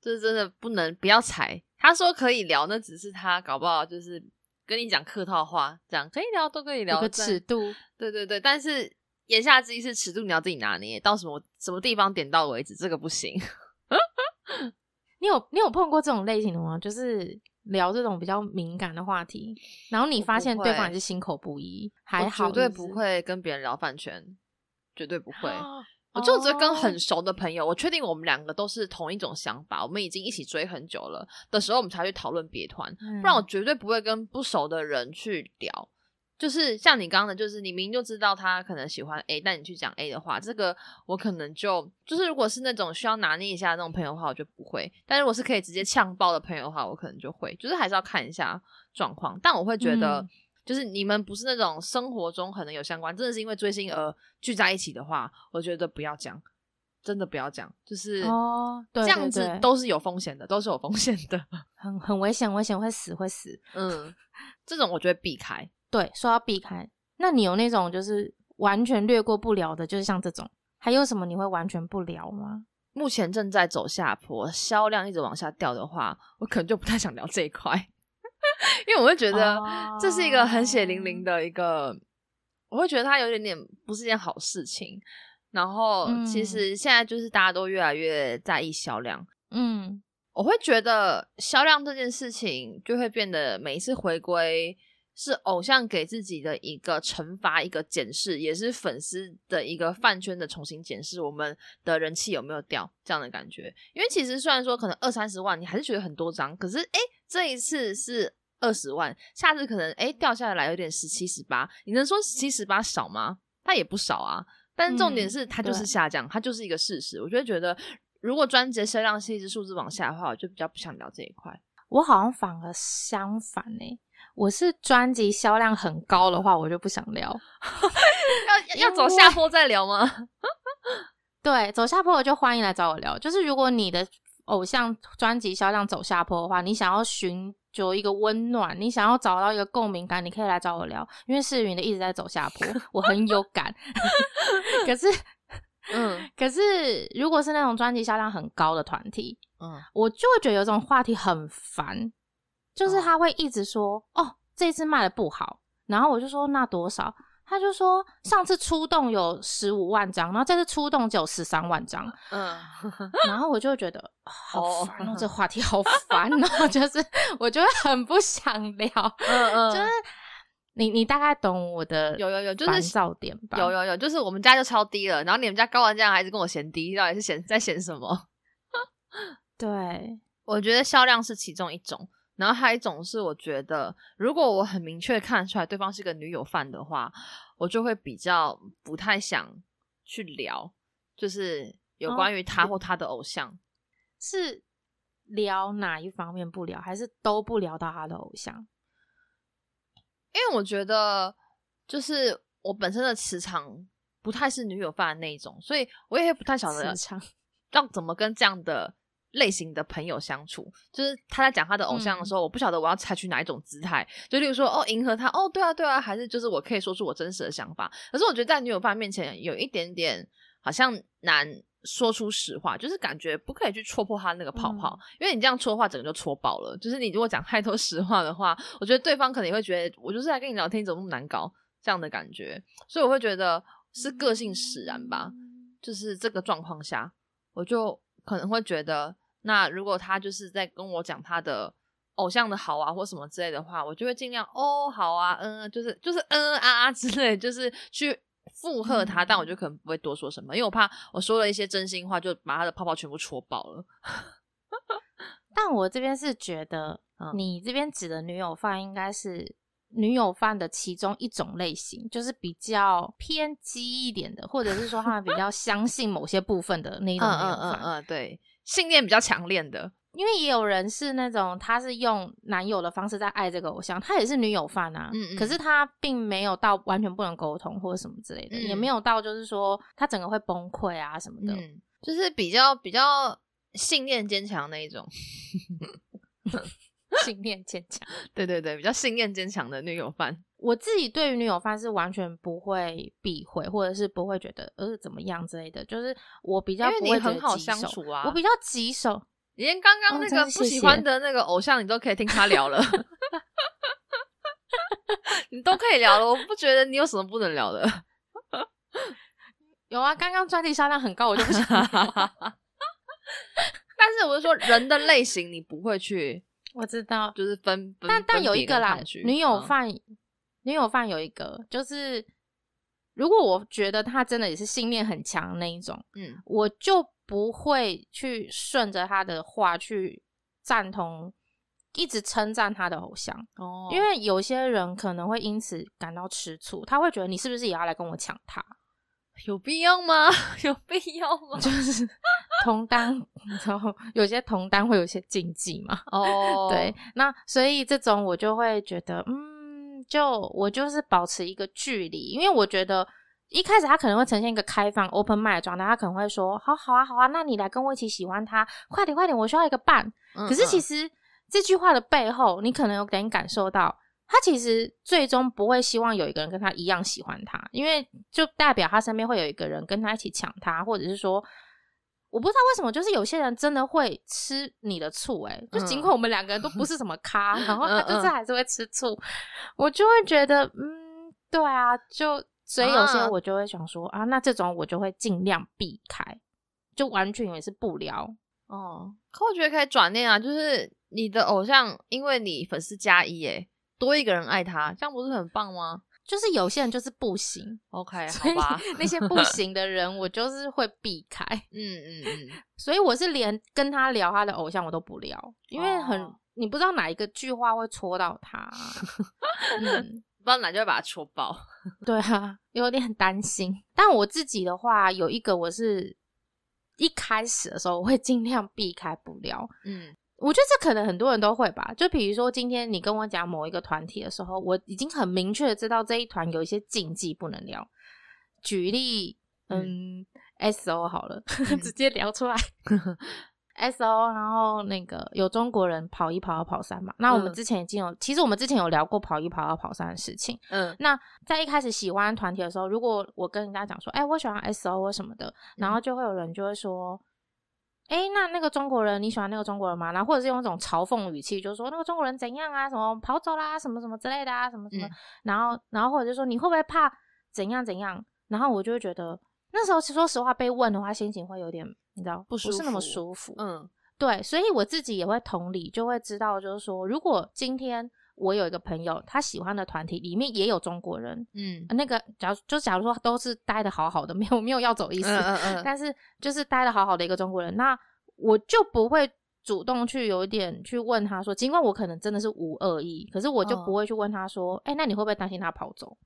[SPEAKER 2] 就是真的不能不要踩。他说可以聊，那只是他搞不好就是跟你讲客套话，这样可以聊都可以聊。
[SPEAKER 1] 个尺度，
[SPEAKER 2] 对对对，但是言下之意是尺度你要自己拿捏，到什么什么地方点到为止，这个不行。
[SPEAKER 1] 你有你有碰过这种类型的吗？就是聊这种比较敏感的话题，然后你发现对方也是心口不一，还好
[SPEAKER 2] 绝对不会跟别人聊饭圈，绝对不会。我就只跟很熟的朋友，我确定我们两个都是同一种想法，我们已经一起追很久了的时候，我们才去讨论别团，不然我绝对不会跟不熟的人去聊。就是像你刚刚的，就是你明明就知道他可能喜欢 A，但你去讲 A 的话，这个我可能就就是如果是那种需要拿捏一下那种朋友的话，我就不会。但如果是可以直接呛爆的朋友的话，我可能就会，就是还是要看一下状况。但我会觉得，就是你们不是那种生活中可能有相关，真的是因为追星而聚在一起的话，我觉得不要讲，真的不要讲，就是
[SPEAKER 1] 哦，这
[SPEAKER 2] 样子都是有风险的，都是有风险的，[LAUGHS]
[SPEAKER 1] 很很危险，危险会死会死。
[SPEAKER 2] 嗯，这种我觉得避开。
[SPEAKER 1] 对，说要避开，那你有那种就是完全略过不了的，就是像这种，还有什么你会完全不聊吗？
[SPEAKER 2] 目前正在走下坡，销量一直往下掉的话，我可能就不太想聊这一块，因为我会觉得这是一个很血淋淋的一个，我会觉得它有点点不是件好事情。然后其实现在就是大家都越来越在意销量，嗯，我会觉得销量这件事情就会变得每一次回归。是偶像给自己的一个惩罚，一个检视，也是粉丝的一个饭圈的重新检视，我们的人气有没有掉这样的感觉。因为其实虽然说可能二三十万，你还是觉得很多张，可是哎，这一次是二十万，下次可能哎掉下来有点十七十八，你能说十七十八少吗？它也不少啊。但是重点是它就是下降，它就是一个事实。我就会觉得，如果专辑的销量是一直数字往下的话，我就比较不想聊这一块。
[SPEAKER 1] 我好像反而相反呢。我是专辑销量很高的话，我就不想聊。[LAUGHS]
[SPEAKER 2] 要要走下坡再聊吗？[LAUGHS]
[SPEAKER 1] 对，走下坡我就欢迎来找我聊。就是如果你的偶像专辑销量走下坡的话，你想要寻求一个温暖，你想要找到一个共鸣感，你可以来找我聊。因为世云的一直在走下坡，我很有感。[LAUGHS] 可是，嗯，可是如果是那种专辑销量很高的团体，嗯，我就会觉得有种话题很烦。就是他会一直说哦，这次卖的不好，然后我就说那多少，他就说上次出动有十五万张，然后这次出动只有十三万张，嗯，然后我就觉得好烦哦，这 [LAUGHS] 话题好烦哦，[LAUGHS] 就是我就会很不想聊，嗯嗯，就是你你大概懂我的
[SPEAKER 2] 有有有就是
[SPEAKER 1] 笑点吧，
[SPEAKER 2] 有有有就是我们家就超低了，然后你们家高完这样还是跟我嫌低，到底是嫌在嫌什么？[LAUGHS]
[SPEAKER 1] 对，
[SPEAKER 2] 我觉得销量是其中一种。然后还有一种是，我觉得如果我很明确看出来对方是个女友范的话，我就会比较不太想去聊，就是有关于他或他的偶像，
[SPEAKER 1] 是聊哪一方面不聊，还是都不聊到他的偶像？
[SPEAKER 2] 因为我觉得就是我本身的磁场不太是女友范的那一种，所以我也不太晓得要怎么跟这样的。类型的朋友相处，就是他在讲他的偶像的时候，我不晓得我要采取哪一种姿态。就例如说，哦，迎合他，哦，对啊，对啊，还是就是我可以说出我真实的想法。可是我觉得在女友范面前有一点点好像难说出实话，就是感觉不可以去戳破他那个泡泡，因为你这样戳的话，整个就戳爆了。就是你如果讲太多实话的话，我觉得对方可能会觉得我就是来跟你聊天，怎么那么难搞这样的感觉。所以我会觉得是个性使然吧。就是这个状况下，我就可能会觉得。那如果他就是在跟我讲他的偶像的好啊，或什么之类的话，我就会尽量哦好啊，嗯，就是就是嗯嗯啊啊之类，就是去附和他，但我就可能不会多说什么，因为我怕我说了一些真心话，就把他的泡泡全部戳爆了。[LAUGHS]
[SPEAKER 1] 但我这边是觉得，你这边指的女友范应该是女友范的其中一种类型，就是比较偏激一点的，或者是说他们比较相信某些部分的那种女友范。
[SPEAKER 2] 嗯嗯嗯，对。信念比较强烈的，
[SPEAKER 1] 因为也有人是那种，他是用男友的方式在爱这个偶像，他也是女友范啊，嗯嗯，可是他并没有到完全不能沟通或者什么之类的，也没有到就是说他整个会崩溃啊什么的，
[SPEAKER 2] 就是比较比较信念坚强那一种，[LAUGHS]
[SPEAKER 1] 信念坚强，[LAUGHS]
[SPEAKER 2] 对对对，比较信念坚强的女友范。
[SPEAKER 1] 我自己对于女友范是完全不会避讳，或者是不会觉得呃怎么样之类的，就是我比较不会
[SPEAKER 2] 很好相处啊，
[SPEAKER 1] 我比较棘手，
[SPEAKER 2] 连刚刚那个不喜欢的那个偶像，你都可以听他聊了，[LAUGHS] 你都可以聊了。我不觉得你有什么不能聊的。
[SPEAKER 1] 有啊，刚刚专辑销量很高，我就不想。[LAUGHS]
[SPEAKER 2] 但是我是说，人的类型你不会去，
[SPEAKER 1] 我知道，
[SPEAKER 2] 就是分。
[SPEAKER 1] 但但有一个啦，女友饭，女友饭有一个，就是如果我觉得他真的也是信念很强那一种，嗯，我就不会去顺着他的话去赞同，一直称赞他的偶像哦，因为有些人可能会因此感到吃醋，他会觉得你是不是也要来跟我抢他？[LAUGHS]
[SPEAKER 2] 有必要吗？[LAUGHS] 有必要吗？[LAUGHS]
[SPEAKER 1] 就是同单，然后有些同单会有些禁忌嘛。哦，对，那所以这种我就会觉得，嗯，就我就是保持一个距离，因为我觉得一开始他可能会呈现一个开放 open mind 的状态，他可能会说，好好啊，好啊，那你来跟我一起喜欢他，快点快点，我需要一个伴。可是其实这句话的背后，你可能有点感受到。他其实最终不会希望有一个人跟他一样喜欢他，因为就代表他身边会有一个人跟他一起抢他，或者是说，我不知道为什么，就是有些人真的会吃你的醋，哎，就尽管我们两个人都不是什么咖，然后他就是还是会吃醋，我就会觉得，嗯，对啊，就所以有些我就会想说啊，那这种我就会尽量避开，就完全也是不聊
[SPEAKER 2] 哦。可我觉得可以转念啊，就是你的偶像因为你粉丝加一，哎。多一个人爱他，这样不是很棒吗？
[SPEAKER 1] 就是有些人就是不行
[SPEAKER 2] ，OK，好吧。
[SPEAKER 1] 那些不 [LAUGHS] 行的人，我就是会避开。嗯嗯嗯。[LAUGHS] 所以我是连跟他聊他的偶像我都不聊，因为很你不知道哪一个句话会戳到他，[LAUGHS]
[SPEAKER 2] 嗯，不知道哪就会把他戳爆。
[SPEAKER 1] 对啊，有点担心。但我自己的话，有一个我是一开始的时候我会尽量避开不聊，嗯。我觉得这可能很多人都会吧，就比如说今天你跟我讲某一个团体的时候，我已经很明确的知道这一团有一些禁忌不能聊。举例，嗯，S O 好了，直接聊出来。[LAUGHS] S O，然后那个有中国人跑一跑二跑三嘛？那我们之前已经有，其实我们之前有聊过跑一跑二跑三的事情。嗯，那在一开始喜欢团体的时候，如果我跟人家讲说，哎，我喜欢 S O 或什么的，然后就会有人就会说。哎，那那个中国人你喜欢那个中国人吗？然后或者是用一种嘲讽语气，就是说那个中国人怎样啊，什么跑走啦，什么什么之类的啊，什么什么。然后，然后或者就说你会不会怕怎样怎样？然后我就会觉得那时候说实话被问的话，心情会有点你知道不是那么舒服。嗯，对，所以我自己也会同理，就会知道就是说，如果今天我有一个朋友，他喜欢的团体里面也有中国人，嗯，那个假如就假如说都是待的好好的，没有没有要走意思，嗯嗯，但是就是待的好好的一个中国人，那。我就不会主动去有一点去问他说，尽管我可能真的是无恶意，可是我就不会去问他说，哎，那你会不会担心他跑走？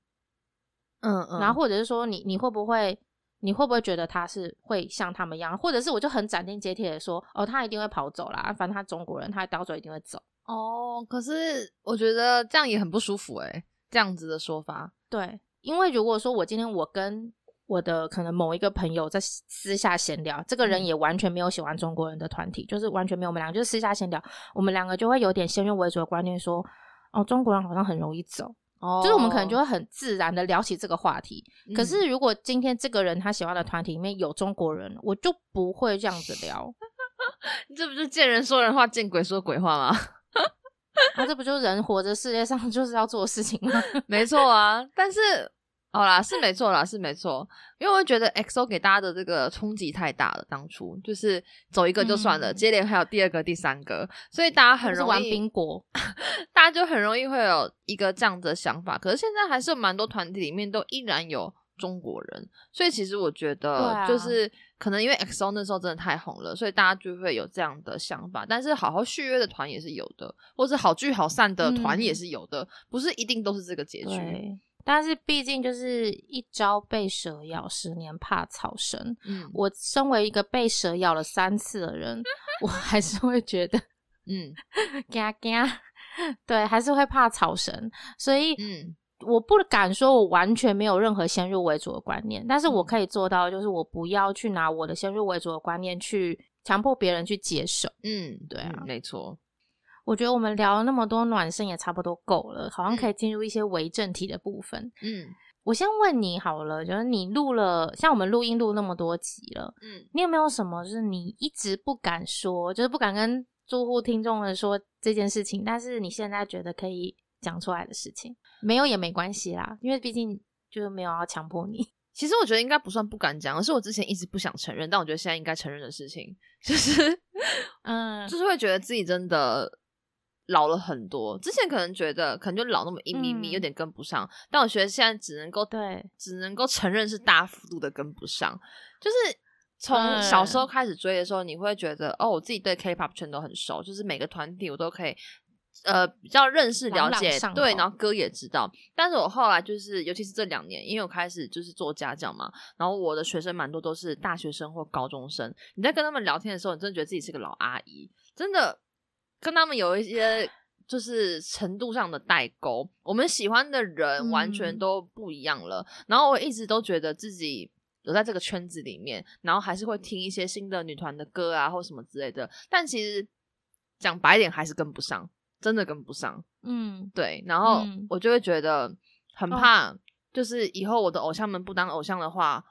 [SPEAKER 1] 嗯嗯，然后或者是说，你你会不会你会不会觉得他是会像他们一样？或者是我就很斩钉截铁的说，哦，他一定会跑走啦，反正他中国人，他到时候一定会走。
[SPEAKER 2] 哦，可是我觉得这样也很不舒服哎，这样子的说法。
[SPEAKER 1] 对，因为如果说我今天我跟我的可能某一个朋友在私下闲聊，这个人也完全没有喜欢中国人的团体，就是完全没有。我们两个就是私下闲聊，我们两个就会有点先入为主的观念，说哦，中国人好像很容易走，哦，就是我们可能就会很自然的聊起这个话题。可是如果今天这个人他喜欢的团体里面有中国人，我就不会这样子聊。[LAUGHS]
[SPEAKER 2] 你这不是见人说人话，见鬼说鬼话吗？
[SPEAKER 1] 啊，这不就是人活着世界上就是要做的事情吗？[LAUGHS]
[SPEAKER 2] 没错啊，但是。好啦，是没错啦，是没错，因为我觉得 XO 给大家的这个冲击太大了，当初就是走一个就算了，接连还有第二个、第三个，所以大家很容易
[SPEAKER 1] 玩冰果，[LAUGHS]
[SPEAKER 2] 大家就很容易会有一个这样的想法。可是现在还是有蛮多团体里面都依然有中国人，所以其实我觉得就是可能因为 XO 那时候真的太红了，所以大家就会有这样的想法。但是好好续约的团也是有的，或是好聚好散的团也是有的，不是一定都是这个结局。
[SPEAKER 1] 但是毕竟就是一朝被蛇咬，十年怕草绳。嗯，我身为一个被蛇咬了三次的人，我还是会觉得，嗯，[LAUGHS] 嘎嘎，对，还是会怕草绳。所以，嗯，我不敢说我完全没有任何先入为主的观念，但是我可以做到，就是我不要去拿我的先入为主的观念去强迫别人去接受。嗯，对啊，
[SPEAKER 2] 没错。
[SPEAKER 1] 我觉得我们聊了那么多暖身也差不多够了，好像可以进入一些为正题的部分。嗯，我先问你好了，就是你录了，像我们录音录那么多集了，嗯，你有没有什么就是你一直不敢说，就是不敢跟住户听众们说这件事情，但是你现在觉得可以讲出来的事情？没有也没关系啦，因为毕竟就是没有要强迫你。[LAUGHS]
[SPEAKER 2] 其实我觉得应该不算不敢讲，而是我之前一直不想承认，但我觉得现在应该承认的事情，就是，[LAUGHS] 嗯，就是会觉得自己真的。老了很多，之前可能觉得可能就老那么一咪咪，有点跟不上。但我觉得现在只能够
[SPEAKER 1] 对，
[SPEAKER 2] 只能够承认是大幅度的跟不上。就是从小时候开始追的时候，你会觉得哦，我自己对 K-pop 圈都很熟，就是每个团体我都可以呃比较认识了解，对，然后哥也知道。但是我后来就是，尤其是这两年，因为我开始就是做家教嘛，然后我的学生蛮多都是大学生或高中生。你在跟他们聊天的时候，你真的觉得自己是个老阿姨，真的。跟他们有一些就是程度上的代沟，我们喜欢的人完全都不一样了。然后我一直都觉得自己有在这个圈子里面，然后还是会听一些新的女团的歌啊，或什么之类的。但其实讲白点，还是跟不上，真的跟不上。嗯，对。然后我就会觉得很怕，就是以后我的偶像们不当偶像的话，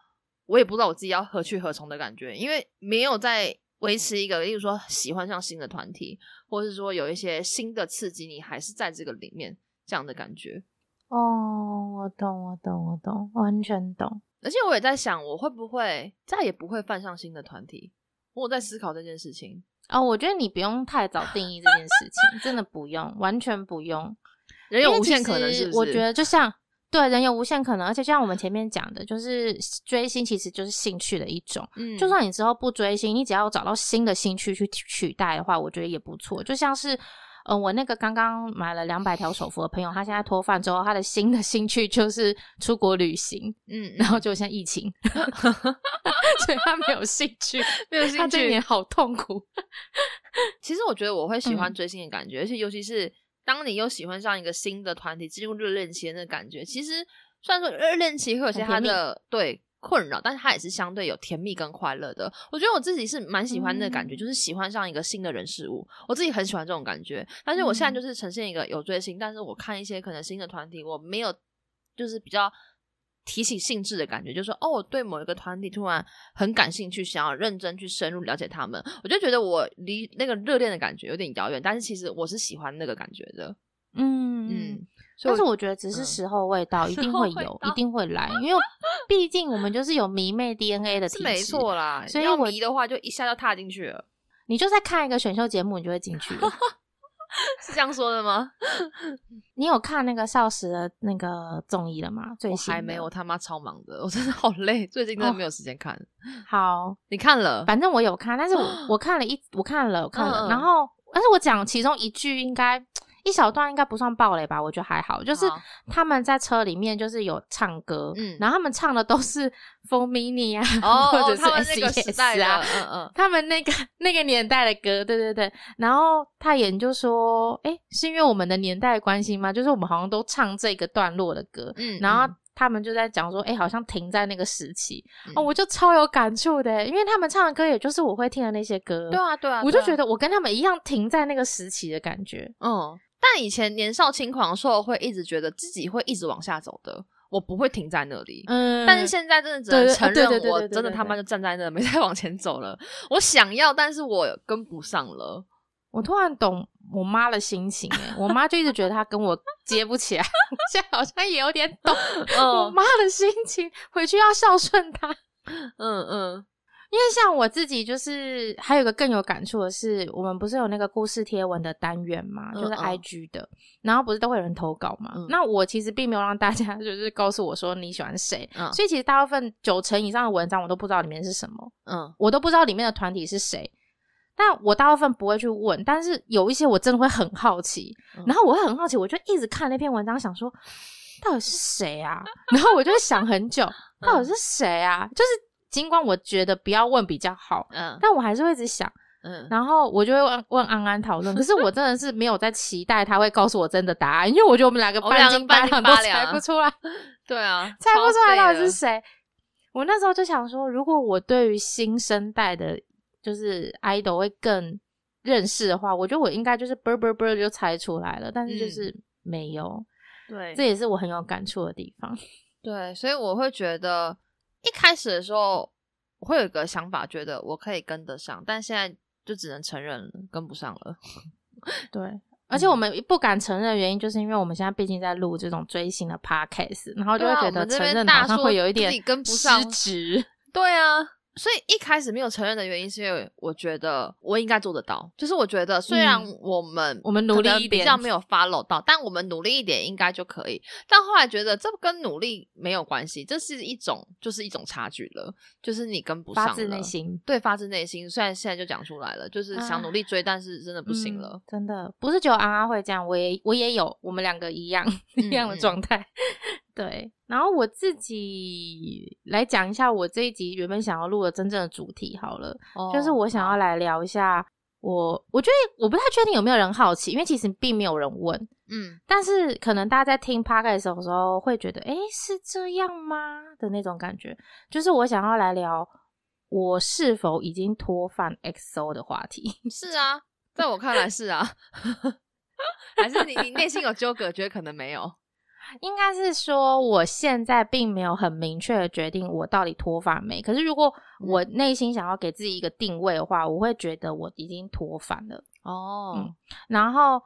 [SPEAKER 2] 我也不知道我自己要何去何从的感觉，因为没有在。维持一个，例如说喜欢上新的团体，或者是说有一些新的刺激，你还是在这个里面这样的感觉。
[SPEAKER 1] 哦，我懂，我懂，我懂，完全懂。
[SPEAKER 2] 而且我也在想，我会不会再也不会犯上新的团体？我在思考这件事情。
[SPEAKER 1] 哦，我觉得你不用太早定义这件事情，真的不用，完全不用。
[SPEAKER 2] 人有无限可能，是
[SPEAKER 1] 我觉得就像。对，人有无限可能，而且就像我们前面讲的，就是追星其实就是兴趣的一种。嗯，就算你之后不追星，你只要找到新的兴趣去取代的话，我觉得也不错。就像是，嗯，我那个刚刚买了两百条手幅的朋友，他现在脱饭之后，他的新的兴趣就是出国旅行。嗯，然后就像疫情，[LAUGHS] 所以他没有兴趣，[LAUGHS]
[SPEAKER 2] 没有兴趣，他
[SPEAKER 1] 这年好痛苦。[LAUGHS]
[SPEAKER 2] 其实我觉得我会喜欢追星的感觉，而且尤其是。当你又喜欢上一个新的团体，进入热恋期的那感觉，其实虽然说热恋期会有些他的对困扰，但是它也是相对有甜蜜跟快乐的。我觉得我自己是蛮喜欢那感觉，就是喜欢上一个新的人事物，我自己很喜欢这种感觉。但是我现在就是呈现一个有追星，但是我看一些可能新的团体，我没有就是比较。提起兴致的感觉，就是说，哦，我对某一个团体突然很感兴趣，想要认真去深入了解他们，我就觉得我离那个热恋的感觉有点遥远，但是其实我是喜欢那个感觉的，嗯
[SPEAKER 1] 嗯。但是我觉得只是时候未到，一定会有，一定会来，因为 [LAUGHS] 毕竟我们就是有迷妹 DNA 的体质，
[SPEAKER 2] 没错啦。
[SPEAKER 1] 所以
[SPEAKER 2] 我迷的话，就一下就踏进去了。[LAUGHS]
[SPEAKER 1] 你就在看一个选秀节目，你就会进去了。[LAUGHS]
[SPEAKER 2] 是这样说的吗？
[SPEAKER 1] 你有看那个少时的那个综艺了吗？最新
[SPEAKER 2] 还没有，他妈超忙的，我真的好累，最近真的没有时间看。
[SPEAKER 1] 好，
[SPEAKER 2] 你看了？
[SPEAKER 1] 反正我有看，但是我 [GASPS] 我看了一，我看了，我看了，然后，但是我讲其中一句应该。一小段应该不算暴雷吧，我觉得还好。就是他们在车里面就是有唱歌，嗯，然后他们唱的都是《风 mini》啊，或者是 S S 啊，嗯嗯，他们那个那个年代的歌，对对对。然后他也就说，哎，是因为我们的年代关系吗？就是我们好像都唱这个段落的歌，嗯，然后他们就在讲说，哎，好像停在那个时期，哦，我就超有感触的，因为他们唱的歌也就是我会听的那些歌，
[SPEAKER 2] 对啊对啊，
[SPEAKER 1] 我就觉得我跟他们一样停在那个时期的感觉，嗯。
[SPEAKER 2] 但以前年少轻狂的时候，会一直觉得自己会一直往下走的，我不会停在那里。嗯，但是现在真的只能承认，我真的他妈就站在那，没再往前走了。我想要，但是我跟不上了。
[SPEAKER 1] 我突然懂我妈的心情，哎，我妈就一直觉得她跟我接不起来，[LAUGHS] 现在好像也有点懂我妈的心情，回去要孝顺她。嗯嗯。因为像我自己，就是还有个更有感触的是，我们不是有那个故事贴文的单元嘛，就是 I G 的，然后不是都会有人投稿嘛？那我其实并没有让大家 [LAUGHS] 就是告诉我说你喜欢谁，所以其实大部分九成以上的文章我都不知道里面是什么，嗯，我都不知道里面的团体是谁，但我大部分不会去问，但是有一些我真的会很好奇，然后我会很好奇，我就一直看那篇文章，想说到底是谁啊？[LAUGHS] 然后我就会想很久，到底是谁啊？就是。尽管我觉得不要问比较好，嗯，但我还是会一直想，嗯，然后我就会问问安安讨论。可是我真的是没有在期待他会告诉我真的答案，因为我觉得我们两个半斤八两都猜不出来。[LAUGHS]
[SPEAKER 2] 对啊，
[SPEAKER 1] 猜不出来到底是谁。我那时候就想说，如果我对于新生代的，就是 idol 会更认识的话，我觉得我应该就是啵啵啵就猜出来了。但是就是没有，
[SPEAKER 2] 对，
[SPEAKER 1] 这也是我很有感触的地方。
[SPEAKER 2] 对，所以我会觉得一开始的时候，我会有一个想法，觉得我可以跟得上，但现在就只能承认跟不上了。[LAUGHS]
[SPEAKER 1] 对。而且我们不敢承认的原因，就是因为我们现在毕竟在录这种追星的 podcast，然后就会觉得承认好像会有一点失职。[LAUGHS]
[SPEAKER 2] 对啊。所以一开始没有承认的原因，是因为我觉得我应该做得到。就是我觉得虽然我们
[SPEAKER 1] 我们努力一点，
[SPEAKER 2] 比较没有 follow 到，但我们努力一点应该就可以。但后来觉得这跟努力没有关系，这是一种就是一种差距了，就是你跟不上。
[SPEAKER 1] 发自内心，
[SPEAKER 2] 对，发自内心。虽然现在就讲出来了，就是想努力追，但是真的不行了。
[SPEAKER 1] 真的不是只有安安会这样，我也我也有，我们两个一样 [LAUGHS] 一样的状态。[LAUGHS] 对，然后我自己来讲一下我这一集原本想要录的真正的主题好了，就是我想要来聊一下我，我觉得我不太确定有没有人好奇，因为其实并没有人问，嗯，但是可能大家在听 podcast 的时候会觉得，哎，是这样吗的那种感觉，就是我想要来聊我是否已经脱饭 XO 的话题。
[SPEAKER 2] 是啊，在我看来是啊，[LAUGHS] 还是你你内心有纠葛，觉得可能没有。
[SPEAKER 1] 应该是说，我现在并没有很明确的决定我到底脱发没。可是，如果我内心想要给自己一个定位的话，我会觉得我已经脱发了。哦，然后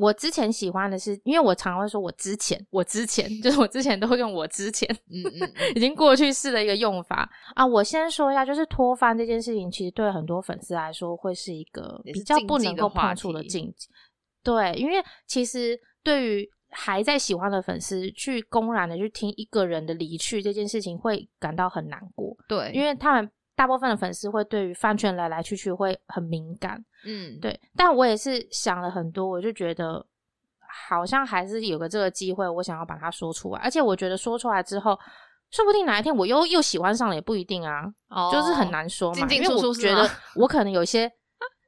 [SPEAKER 1] 我之前喜欢的是，因为我常会说我之前，我之前 [LAUGHS] 就是我之前都会用我之前，嗯嗯，已经过去式的一个用法啊。我先说一下，就是脱发这件事情，其实对很多粉丝来说会是一个比较不能够碰触的禁忌。对，因为其实对于还在喜欢的粉丝去公然的去听一个人的离去这件事情，会感到很难过。
[SPEAKER 2] 对，
[SPEAKER 1] 因为他们大部分的粉丝会对于饭圈来来去去会很敏感。嗯，对。但我也是想了很多，我就觉得好像还是有个这个机会，我想要把它说出来。而且我觉得说出来之后，说不定哪一天我又又喜欢上了，也不一定啊。哦，就是很难说嘛。因为我觉得我可能有些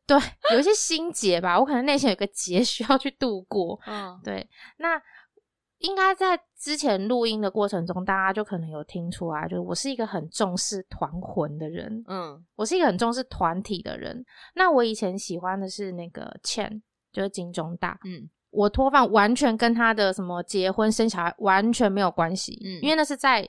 [SPEAKER 1] 对有一些心结吧，我可能内心有个结 [LAUGHS] 需要去度过。嗯，对。那应该在之前录音的过程中，大家就可能有听出来，就是我是一个很重视团魂的人。嗯，我是一个很重视团体的人。那我以前喜欢的是那个 Chen，就是金钟大。嗯，我脱饭完全跟他的什么结婚生小孩完全没有关系。嗯，因为那是在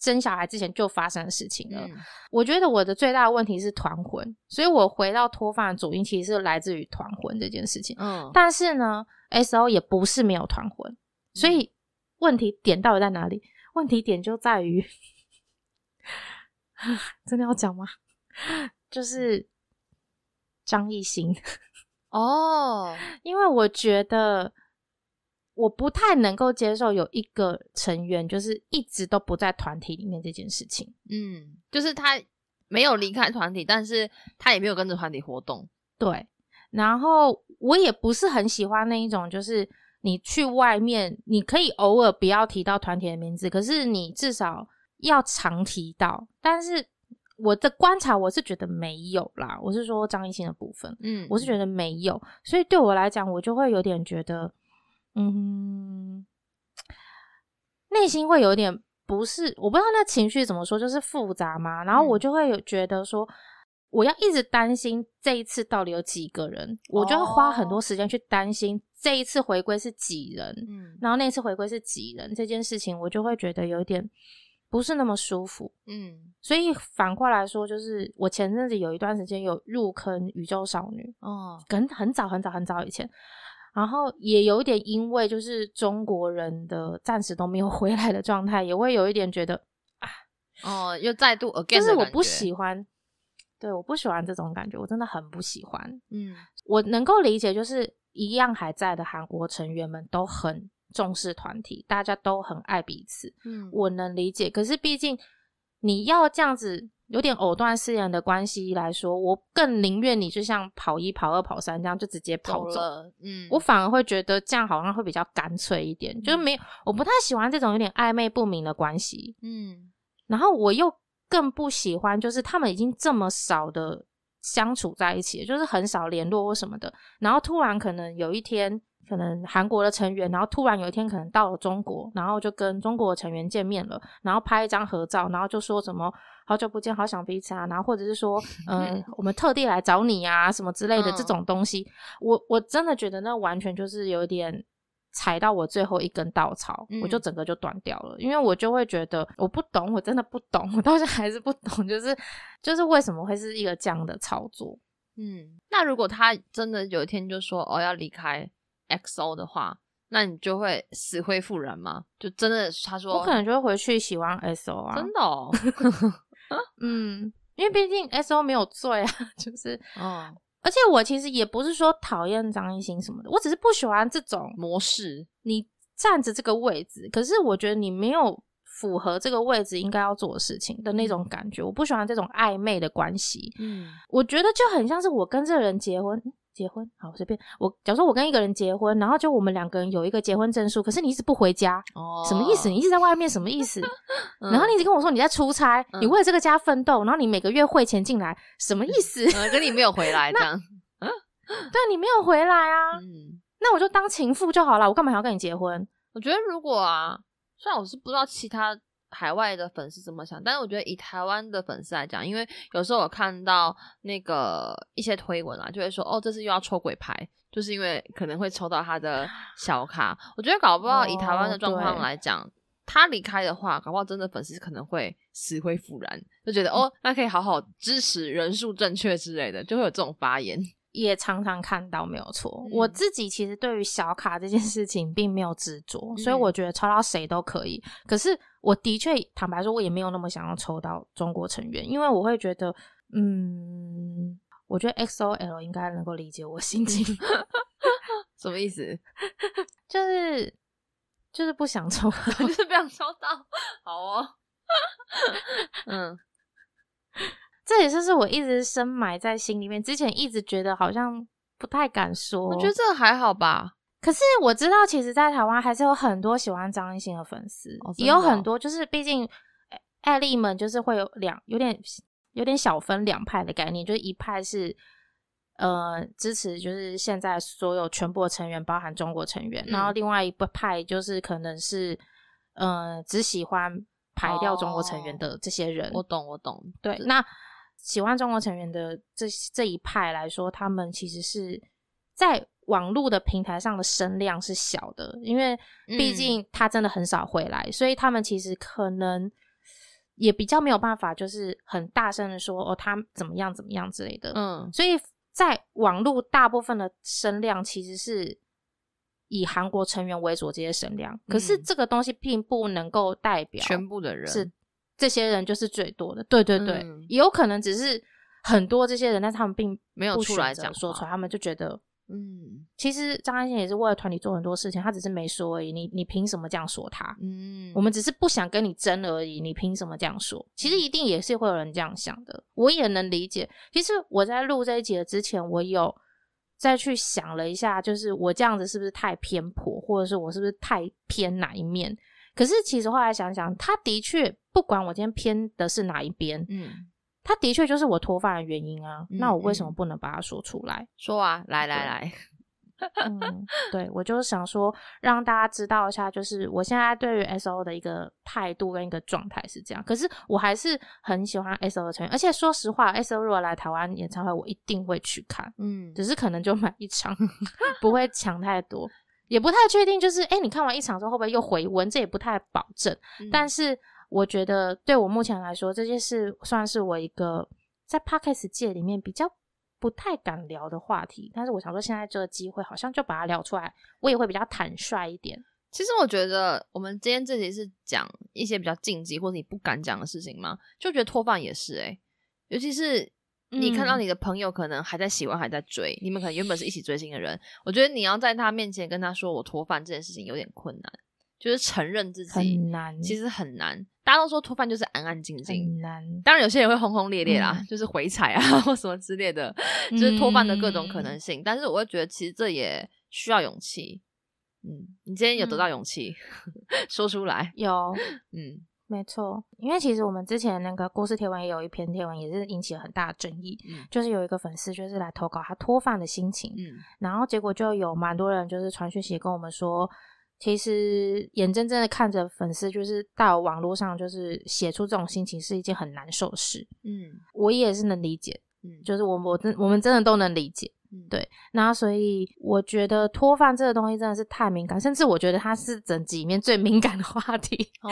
[SPEAKER 1] 生小孩之前就发生的事情了。我觉得我的最大的问题是团魂，所以我回到脱发的主因其实是来自于团魂这件事情。嗯，但是呢，S O 也不是没有团魂。所以问题点到底在哪里？问题点就在于，[LAUGHS] 真的要讲吗？就是张艺兴哦，[LAUGHS] 因为我觉得我不太能够接受有一个成员就是一直都不在团体里面这件事情。
[SPEAKER 2] 嗯，就是他没有离开团体，但是他也没有跟着团体活动。
[SPEAKER 1] 对，然后我也不是很喜欢那一种，就是。你去外面，你可以偶尔不要提到团体的名字，可是你至少要常提到。但是我的观察，我是觉得没有啦。我是说张艺兴的部分，嗯，我是觉得没有。所以对我来讲，我就会有点觉得，嗯，内心会有点不是，我不知道那情绪怎么说，就是复杂嘛。然后我就会有觉得说。我要一直担心这一次到底有几个人，我就要花很多时间去担心这一次回归是几人，嗯，然后那次回归是几人这件事情，我就会觉得有点不是那么舒服，嗯，所以反过来说，就是我前阵子有一段时间有入坑宇宙少女，哦，很很早很早很早以前，然后也有一点因为就是中国人的暂时都没有 [LAUGHS] 回来的状态，也会有一点觉得啊，
[SPEAKER 2] 哦，又再度 again，
[SPEAKER 1] 就是我不喜欢。对，我不喜欢这种感觉，我真的很不喜欢。嗯，我能够理解，就是一样还在的韩国成员们都很重视团体，大家都很爱彼此。嗯，我能理解。可是毕竟你要这样子有点藕断丝连的关系来说，我更宁愿你就像跑一、跑二、跑三这样就直接跑走。嗯，我反而会觉得这样好像会比较干脆一点，就是没有，我不太喜欢这种有点暧昧不明的关系。嗯，然后我又。更不喜欢，就是他们已经这么少的相处在一起，就是很少联络或什么的。然后突然可能有一天，可能韩国的成员，然后突然有一天可能到了中国，然后就跟中国的成员见面了，然后拍一张合照，然后就说什么好久不见，好想彼此啊，然后或者是说，[LAUGHS] 嗯，我们特地来找你啊，什么之类的这种东西，我我真的觉得那完全就是有点踩到我最后一根稻草，我就整个就断掉了。因为我就会觉得我不懂，我真的不懂，我到现在还是不懂，就是就是为什么会是一个这样的操作。
[SPEAKER 2] 嗯，那如果他真的有一天就说哦要离开 XO 的话，那你就会死灰复燃吗？就真的他说
[SPEAKER 1] 我可能就会回去喜欢 XO 啊，
[SPEAKER 2] 真的。哦。[LAUGHS] [LAUGHS]
[SPEAKER 1] 嗯，因为毕竟 XO 没有罪啊，[LAUGHS] 就是哦。而且我其实也不是说讨厌张艺兴什么的，我只是不喜欢这种
[SPEAKER 2] 模式。
[SPEAKER 1] 你站着这个位置，可是我觉得你没有符合这个位置应该要做的事情的那种感觉，我不喜欢这种暧昧的关系。嗯，我觉得就很像是我跟这个人结婚，结婚好随便。我假如说我跟一个人结婚，然后就我们两个人有一个结婚证书，可是你一直不回家，哦，什么意思？你一直在外面，什么意思？[LAUGHS] 然后你一直跟我说你在出差，你为了这个家奋斗，然后你每个月汇钱进来，什么意思？[LAUGHS]
[SPEAKER 2] 跟你没有回来这样。[LAUGHS]
[SPEAKER 1] 对，你没有回来啊，嗯，那我就当情妇就好了，我干嘛还要跟你结婚？
[SPEAKER 2] 我觉得如果啊，虽然我是不知道其他海外的粉丝怎么想，但是我觉得以台湾的粉丝来讲，因为有时候我看到那个一些推文啊，就会说哦，这次又要抽鬼牌，就是因为可能会抽到他的小卡。我觉得搞不好以台湾的状况来讲，他离开的话，搞不好真的粉丝可能会死灰复燃，就觉得哦，那可以好好支持人数正确之类的，就会有这种发言。
[SPEAKER 1] 也常常看到没有错，我自己其实对于小卡这件事情并没有执着，所以我觉得抽到谁都可以。可是我的确坦白说，我也没有那么想要抽到中国成员，因为我会觉得，嗯，我觉得 X O L 应该能够理解我心情。[LAUGHS]
[SPEAKER 2] 什么意思？[LAUGHS]
[SPEAKER 1] 就是就是不想抽，[LAUGHS]
[SPEAKER 2] 就是不想抽到。好哦，
[SPEAKER 1] 嗯。这也是是我一直深埋在心里面，之前一直觉得好像不太敢说。
[SPEAKER 2] 我觉得这个还好吧。
[SPEAKER 1] 可是我知道，其实，在台湾还是有很多喜欢张艺兴的粉丝，也有很多，就是毕竟艾丽们就是会有两有点有点小分两派的概念，就是一派是呃支持，就是现在所有全部的成员，包含中国成员，然后另外一派就是可能是呃只喜欢排掉中国成员的这些人。
[SPEAKER 2] 我懂，我懂。
[SPEAKER 1] 对，那。喜欢中国成员的这这一派来说，他们其实是在网络的平台上的声量是小的，因为毕竟他真的很少回来，所以他们其实可能也比较没有办法，就是很大声的说哦，他怎么样怎么样之类的。嗯，所以在网络大部分的声量其实是以韩国成员为主，这些声量，可是这个东西并不能够代表
[SPEAKER 2] 全部的人
[SPEAKER 1] 是。这些人就是最多的，对对对，也有可能只是很多这些人，但是他们并
[SPEAKER 2] 没有出来讲
[SPEAKER 1] 说出来，他们就觉得，嗯，其实张安心也是为了团体做很多事情，他只是没说而已。你你凭什么这样说他？嗯，我们只是不想跟你争而已，你凭什么这样说？其实一定也是会有人这样想的，我也能理解。其实我在录这一集的之前，我有再去想了一下，就是我这样子是不是太偏颇，或者是我是不是太偏哪一面？可是其实后来想想，他的确不管我今天偏的是哪一边，嗯，他的确就是我脱发的原因啊。那我为什么不能把它说出来？
[SPEAKER 2] 说啊，来来来，[LAUGHS]
[SPEAKER 1] 嗯，对我就是想说，让大家知道一下，就是我现在对于 S O 的一个态度跟一个状态是这样。可是我还是很喜欢 S O 的成员，而且说实话，S O 如果来台湾演唱会，我一定会去看，嗯，只是可能就买一场，[LAUGHS] 不会抢太多。也不太确定，就是哎，你看完一场之后会不会又回温？这也不太保证。但是我觉得，对我目前来说，这件事算是我一个在 podcast 界里面比较不太敢聊的话题。但是我想说，现在这个机会好像就把它聊出来，我也会比较坦率一点。
[SPEAKER 2] 其实我觉得，我们今天这集是讲一些比较禁忌或者你不敢讲的事情吗？就觉得脱发也是哎，尤其是。你看到你的朋友可能还在喜欢，还在追，你们可能原本是一起追星的人，我觉得你要在他面前跟他说我脱饭这件事情有点困难，就是承认自己
[SPEAKER 1] 很难，
[SPEAKER 2] 其实很难。大家都说脱饭就是安安静静，
[SPEAKER 1] 难。
[SPEAKER 2] 当然有些人会轰轰烈烈啦，就是回踩啊 [LAUGHS] 或什么之类的，就是脱饭的各种可能性。但是我会觉得其实这也需要勇气。嗯，你今天有得到勇气 [LAUGHS] 说出来？
[SPEAKER 1] 有，嗯。没错，因为其实我们之前那个故事贴文也有一篇贴文，也是引起了很大的争议。嗯，就是有一个粉丝就是来投稿他脱饭的心情，嗯，然后结果就有蛮多人就是传讯息跟我们说，其实眼睁睁的看着粉丝就是到网络上就是写出这种心情是一件很难受的事。嗯，我也是能理解，嗯，就是我我真我们真的都能理解。对，那所以我觉得脱饭这个东西真的是太敏感，甚至我觉得它是整集里面最敏感的话题，哦，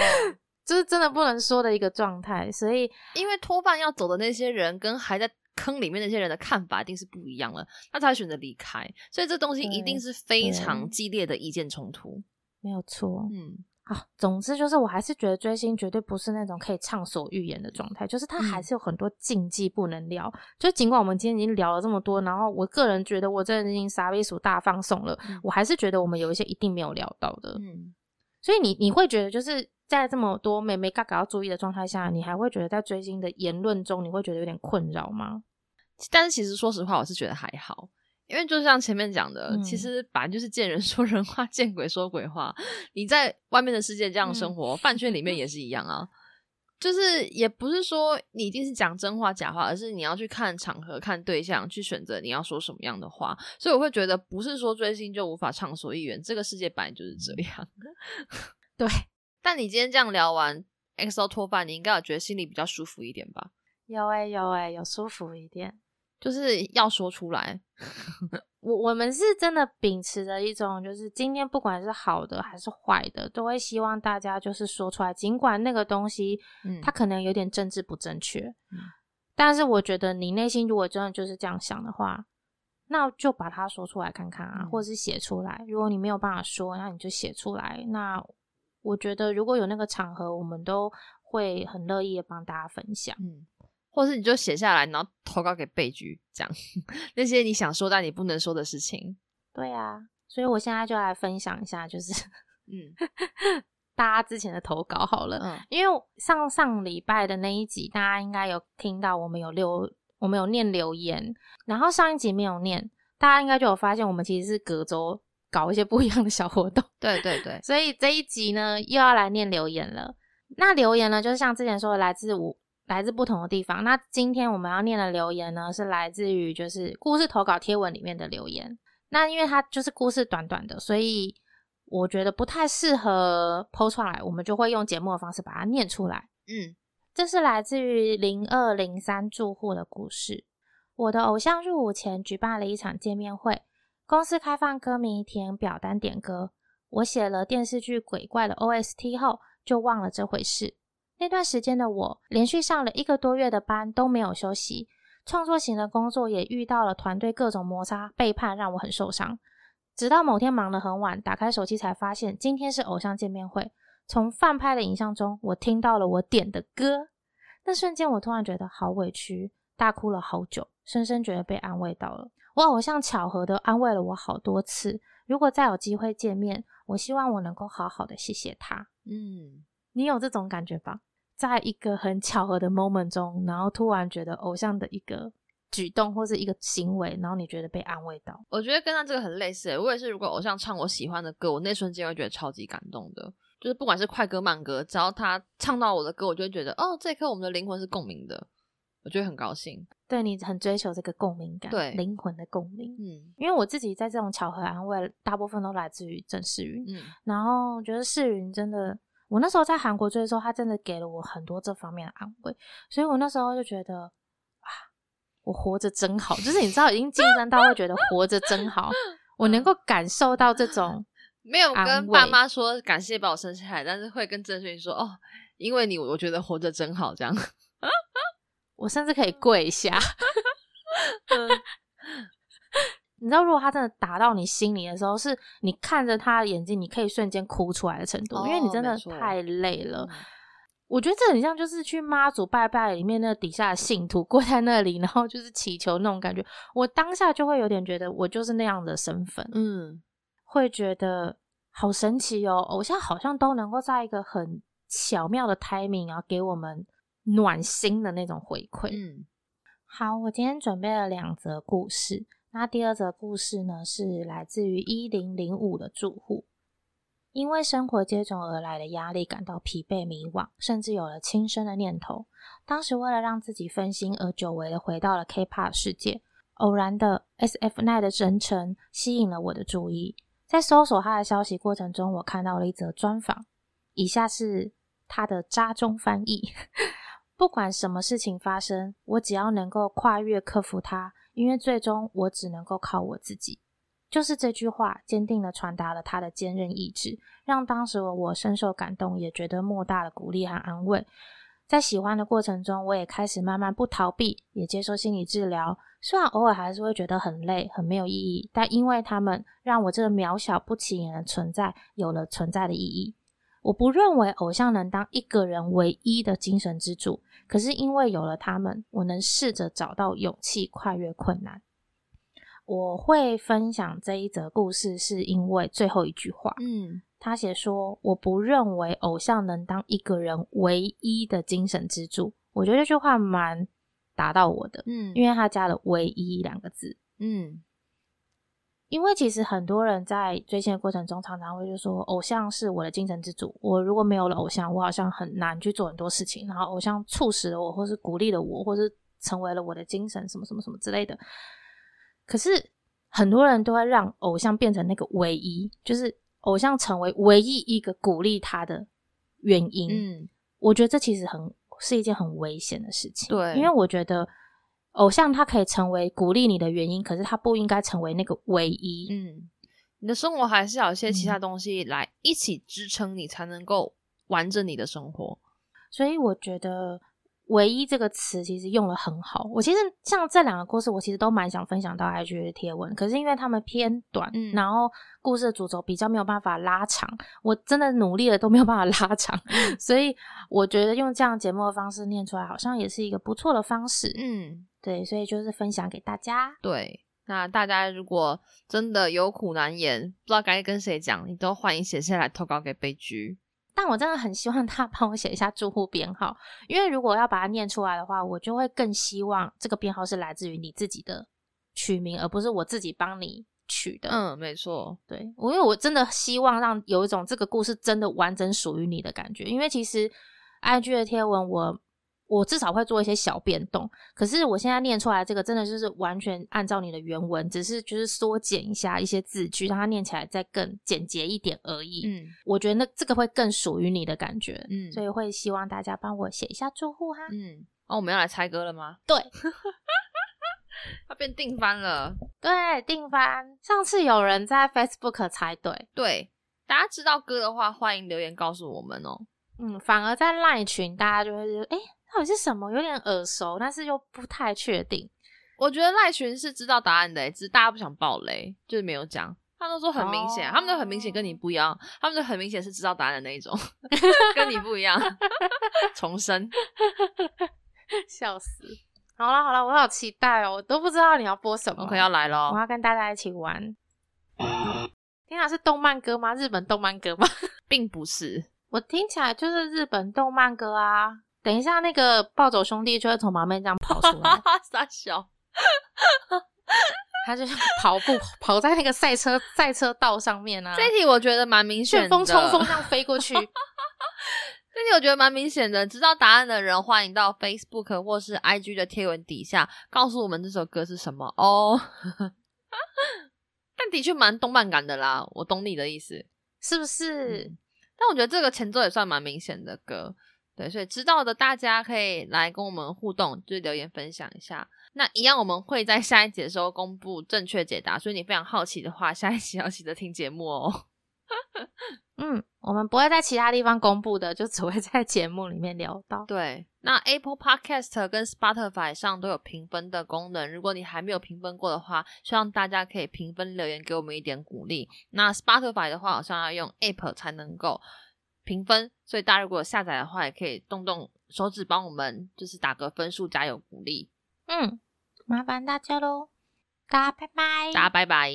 [SPEAKER 1] 就是真的不能说的一个状态。所以，
[SPEAKER 2] 因为脱饭要走的那些人跟还在坑里面那些人的看法一定是不一样了，他才选择离开，所以这东西一定是非常激烈的意见冲突，
[SPEAKER 1] 没有错，嗯。啊，总之就是，我还是觉得追星绝对不是那种可以畅所欲言的状态，就是他还是有很多禁忌不能聊。就尽管我们今天已经聊了这么多，然后我个人觉得我真的已经傻逼鼠大放送了，我还是觉得我们有一些一定没有聊到的。嗯，所以你你会觉得就是在这么多美眉嘎嘎要注意的状态下，你还会觉得在追星的言论中，你会觉得有点困扰吗？
[SPEAKER 2] 但是其实说实话，我是觉得还好。因为就像前面讲的，其实本来就是见人说人话，见鬼说鬼话。你在外面的世界这样生活，饭圈里面也是一样啊。就是也不是说你一定是讲真话假话，而是你要去看场合、看对象，去选择你要说什么样的话。所以我会觉得，不是说追星就无法畅所欲言，这个世界本来就是这样。[LAUGHS]
[SPEAKER 1] 对。
[SPEAKER 2] 但你今天这样聊完 XO 托饭，你应该有觉得心里比较舒服一点吧？
[SPEAKER 1] 有哎，有哎，有舒服一点。
[SPEAKER 2] 就是要说出来，[LAUGHS]
[SPEAKER 1] 我我们是真的秉持着一种，就是今天不管是好的还是坏的，都会希望大家就是说出来。尽管那个东西，嗯，它可能有点政治不正确，嗯，但是我觉得你内心如果真的就是这样想的话，那就把它说出来看看啊，或者是写出来。如果你没有办法说，那你就写出来。那我觉得如果有那个场合，我们都会很乐意的帮大家分享，嗯。
[SPEAKER 2] 或是你就写下来，然后投稿给备局，这样那些你想说但你不能说的事情。
[SPEAKER 1] 对啊，所以我现在就来分享一下，就是嗯，[LAUGHS] 大家之前的投稿好了。嗯，因为上上礼拜的那一集，大家应该有听到我们有留，我们有念留言，然后上一集没有念，大家应该就有发现，我们其实是隔周搞一些不一样的小活动。
[SPEAKER 2] 对对对，
[SPEAKER 1] 所以这一集呢，又要来念留言了。那留言呢，就是像之前说的，来自我。来自不同的地方。那今天我们要念的留言呢，是来自于就是故事投稿贴文里面的留言。那因为它就是故事短短的，所以我觉得不太适合剖出来，我们就会用节目的方式把它念出来。嗯，这是来自于零二零三住户的故事。我的偶像入伍前举办了一场见面会，公司开放歌迷填表单点歌。我写了电视剧鬼怪的 OST 后，就忘了这回事。那段时间的我，连续上了一个多月的班都没有休息，创作型的工作也遇到了团队各种摩擦、背叛，让我很受伤。直到某天忙得很晚，打开手机才发现今天是偶像见面会。从饭拍的影像中，我听到了我点的歌，那瞬间我突然觉得好委屈，大哭了好久，深深觉得被安慰到了。我偶像巧合的安慰了我好多次。如果再有机会见面，我希望我能够好好的谢谢他。嗯，你有这种感觉吧？在一个很巧合的 moment 中，然后突然觉得偶像的一个举动或是一个行为，然后你觉得被安慰到。
[SPEAKER 2] 我觉得跟他这个很类似。我也是，如果偶像唱我喜欢的歌，我那瞬间会觉得超级感动的。就是不管是快歌慢歌，只要他唱到我的歌，我就会觉得哦，这一刻我们的灵魂是共鸣的，我觉得很高兴。
[SPEAKER 1] 对你很追求这个共鸣感，
[SPEAKER 2] 对
[SPEAKER 1] 灵魂的共鸣。嗯，因为我自己在这种巧合安慰，大部分都来自于郑世云。嗯，然后觉得世云真的。我那时候在韩国追的时候，他真的给了我很多这方面的安慰，所以我那时候就觉得啊，我活着真好，就是你知道已经晋升到会觉得活着真好，[LAUGHS] 我能够感受到这种 [LAUGHS]
[SPEAKER 2] 没有跟爸妈说感谢把我生下来，但是会跟郑勋说哦，因为你我觉得活着真好这样，
[SPEAKER 1] 我甚至可以跪一下。[LAUGHS] 你知道，如果他真的打到你心里的时候，是你看着他的眼睛，你可以瞬间哭出来的程度，因为你真的太累了。我觉得这很像就是去妈祖拜拜里面那底下的信徒 [LAUGHS] 跪在那里，然后就是祈求那种感觉。我当下就会有点觉得，我就是那样的身份，嗯，会觉得好神奇哦。偶像好像都能够在一个很巧妙的 timing 啊，给我们暖心的那种回馈。嗯，好，我今天准备了两则故事。那第二则故事呢，是来自于一零零五的住户，因为生活接踵而来的压力感到疲惫迷惘，甚至有了轻生的念头。当时为了让自己分心，而久违的回到了 K-pop 世界，偶然的 S.F.9 的真诚吸引了我的注意。在搜索他的消息过程中，我看到了一则专访，以下是他的扎中翻译：不管什么事情发生，我只要能够跨越克服它。因为最终我只能够靠我自己。就是这句话，坚定的传达了他的坚韧意志，让当时的我深受感动，也觉得莫大的鼓励和安慰。在喜欢的过程中，我也开始慢慢不逃避，也接受心理治疗。虽然偶尔还是会觉得很累、很没有意义，但因为他们让我这个渺小不起眼的存在有了存在的意义。我不认为偶像能当一个人唯一的精神支柱，可是因为有了他们，我能试着找到勇气，跨越困难。我会分享这一则故事，是因为最后一句话。嗯，他写说：“我不认为偶像能当一个人唯一的精神支柱。”我觉得这句话蛮打到我的。嗯，因为他加了“唯一”两个字。嗯。因为其实很多人在追星的过程中，常常会就说偶像是我的精神支柱。我如果没有了偶像，我好像很难去做很多事情。然后偶像促使了我，或是鼓励了我，或是成为了我的精神，什么什么什么之类的。可是很多人都会让偶像变成那个唯一，就是偶像成为唯一一个鼓励他的原因。嗯，我觉得这其实很是一件很危险的事情。
[SPEAKER 2] 对，
[SPEAKER 1] 因为我觉得。偶像他可以成为鼓励你的原因，可是他不应该成为那个唯一。
[SPEAKER 2] 嗯，你的生活还是要有些其他东西来一起支撑你，才能够完整你的生活。
[SPEAKER 1] 所以我觉得。唯一这个词其实用的很好，我其实像这两个故事，我其实都蛮想分享到 IG 的贴文，可是因为他们偏短，然后故事的主轴比较没有办法拉长，我真的努力了都没有办法拉长，[LAUGHS] 所以我觉得用这样节目的方式念出来，好像也是一个不错的方式。嗯，对，所以就是分享给大家。
[SPEAKER 2] 对，那大家如果真的有苦难言，不知道该跟谁讲，你都欢迎写下来投稿给悲剧。
[SPEAKER 1] 但我真的很希望他帮我写一下住户编号，因为如果要把它念出来的话，我就会更希望这个编号是来自于你自己的取名，而不是我自己帮你取的。
[SPEAKER 2] 嗯，没错，
[SPEAKER 1] 对，我因为我真的希望让有一种这个故事真的完整属于你的感觉，因为其实 IG 的贴文我。我至少会做一些小变动，可是我现在念出来这个真的就是完全按照你的原文，只是就是缩减一下一些字句，让它念起来再更简洁一点而已。嗯，我觉得那这个会更属于你的感觉。嗯，所以会希望大家帮我写一下祝福哈。
[SPEAKER 2] 嗯，哦，我们要来猜歌了吗？[LAUGHS]
[SPEAKER 1] 对，[LAUGHS]
[SPEAKER 2] 它变定番了。
[SPEAKER 1] 对，定番。上次有人在 Facebook 猜对，
[SPEAKER 2] 对，大家知道歌的话，欢迎留言告诉我们哦。
[SPEAKER 1] 嗯，反而在赖群，大家就会说，哎。到底是什么？有点耳熟，但是又不太确定。
[SPEAKER 2] 我觉得赖群是知道答案的，只是大家不想爆雷，就是没有讲。他们都说很明显，他们都很明显跟你不一样，他们都很明显是知道答案的那一种，[LAUGHS] 跟你不一样。[LAUGHS] 重生，[LAUGHS]
[SPEAKER 1] 笑死！好了好了，我好期待哦，我都不知道你要播什么，
[SPEAKER 2] 可要来了，
[SPEAKER 1] 我要跟大家一起玩。天啊，是动漫歌吗？日本动漫歌吗？
[SPEAKER 2] 并不是，
[SPEAKER 1] 我听起来就是日本动漫歌啊。等一下，那个暴走兄弟就会从旁边这样跑出来，[LAUGHS]
[SPEAKER 2] 傻笑。
[SPEAKER 1] 他就是跑步跑在那个赛车赛车道上面啊。
[SPEAKER 2] 这题我觉得蛮明显，
[SPEAKER 1] 旋风冲锋这样飞过去。[LAUGHS] 这
[SPEAKER 2] 题我觉得蛮明显的，知道答案的人欢迎到 Facebook 或是 IG 的贴文底下告诉我们这首歌是什么哦。[LAUGHS] 但的确蛮动漫感的啦，我懂你的意思，
[SPEAKER 1] 是不是？
[SPEAKER 2] 但我觉得这个前奏也算蛮明显的歌。对，所以知道的大家可以来跟我们互动，就是留言分享一下。那一样，我们会在下一集的时候公布正确解答。所以你非常好奇的话，下一集要记得听节目哦。[LAUGHS]
[SPEAKER 1] 嗯，我们不会在其他地方公布的，就只会在节目里面聊到。
[SPEAKER 2] 对，那 Apple Podcast 跟 Spotify 上都有评分的功能。如果你还没有评分过的话，希望大家可以评分留言给我们一点鼓励。那 Spotify 的话，好像要用 App 才能够。评分，所以大家如果下载的话，也可以动动手指帮我们，就是打个分数，加油鼓励。
[SPEAKER 1] 嗯，麻烦大家喽，大家拜拜，
[SPEAKER 2] 大家拜拜。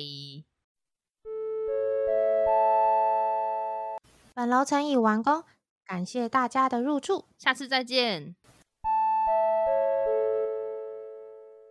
[SPEAKER 1] 本楼层已完工，感谢大家的入住，
[SPEAKER 2] 下次再见。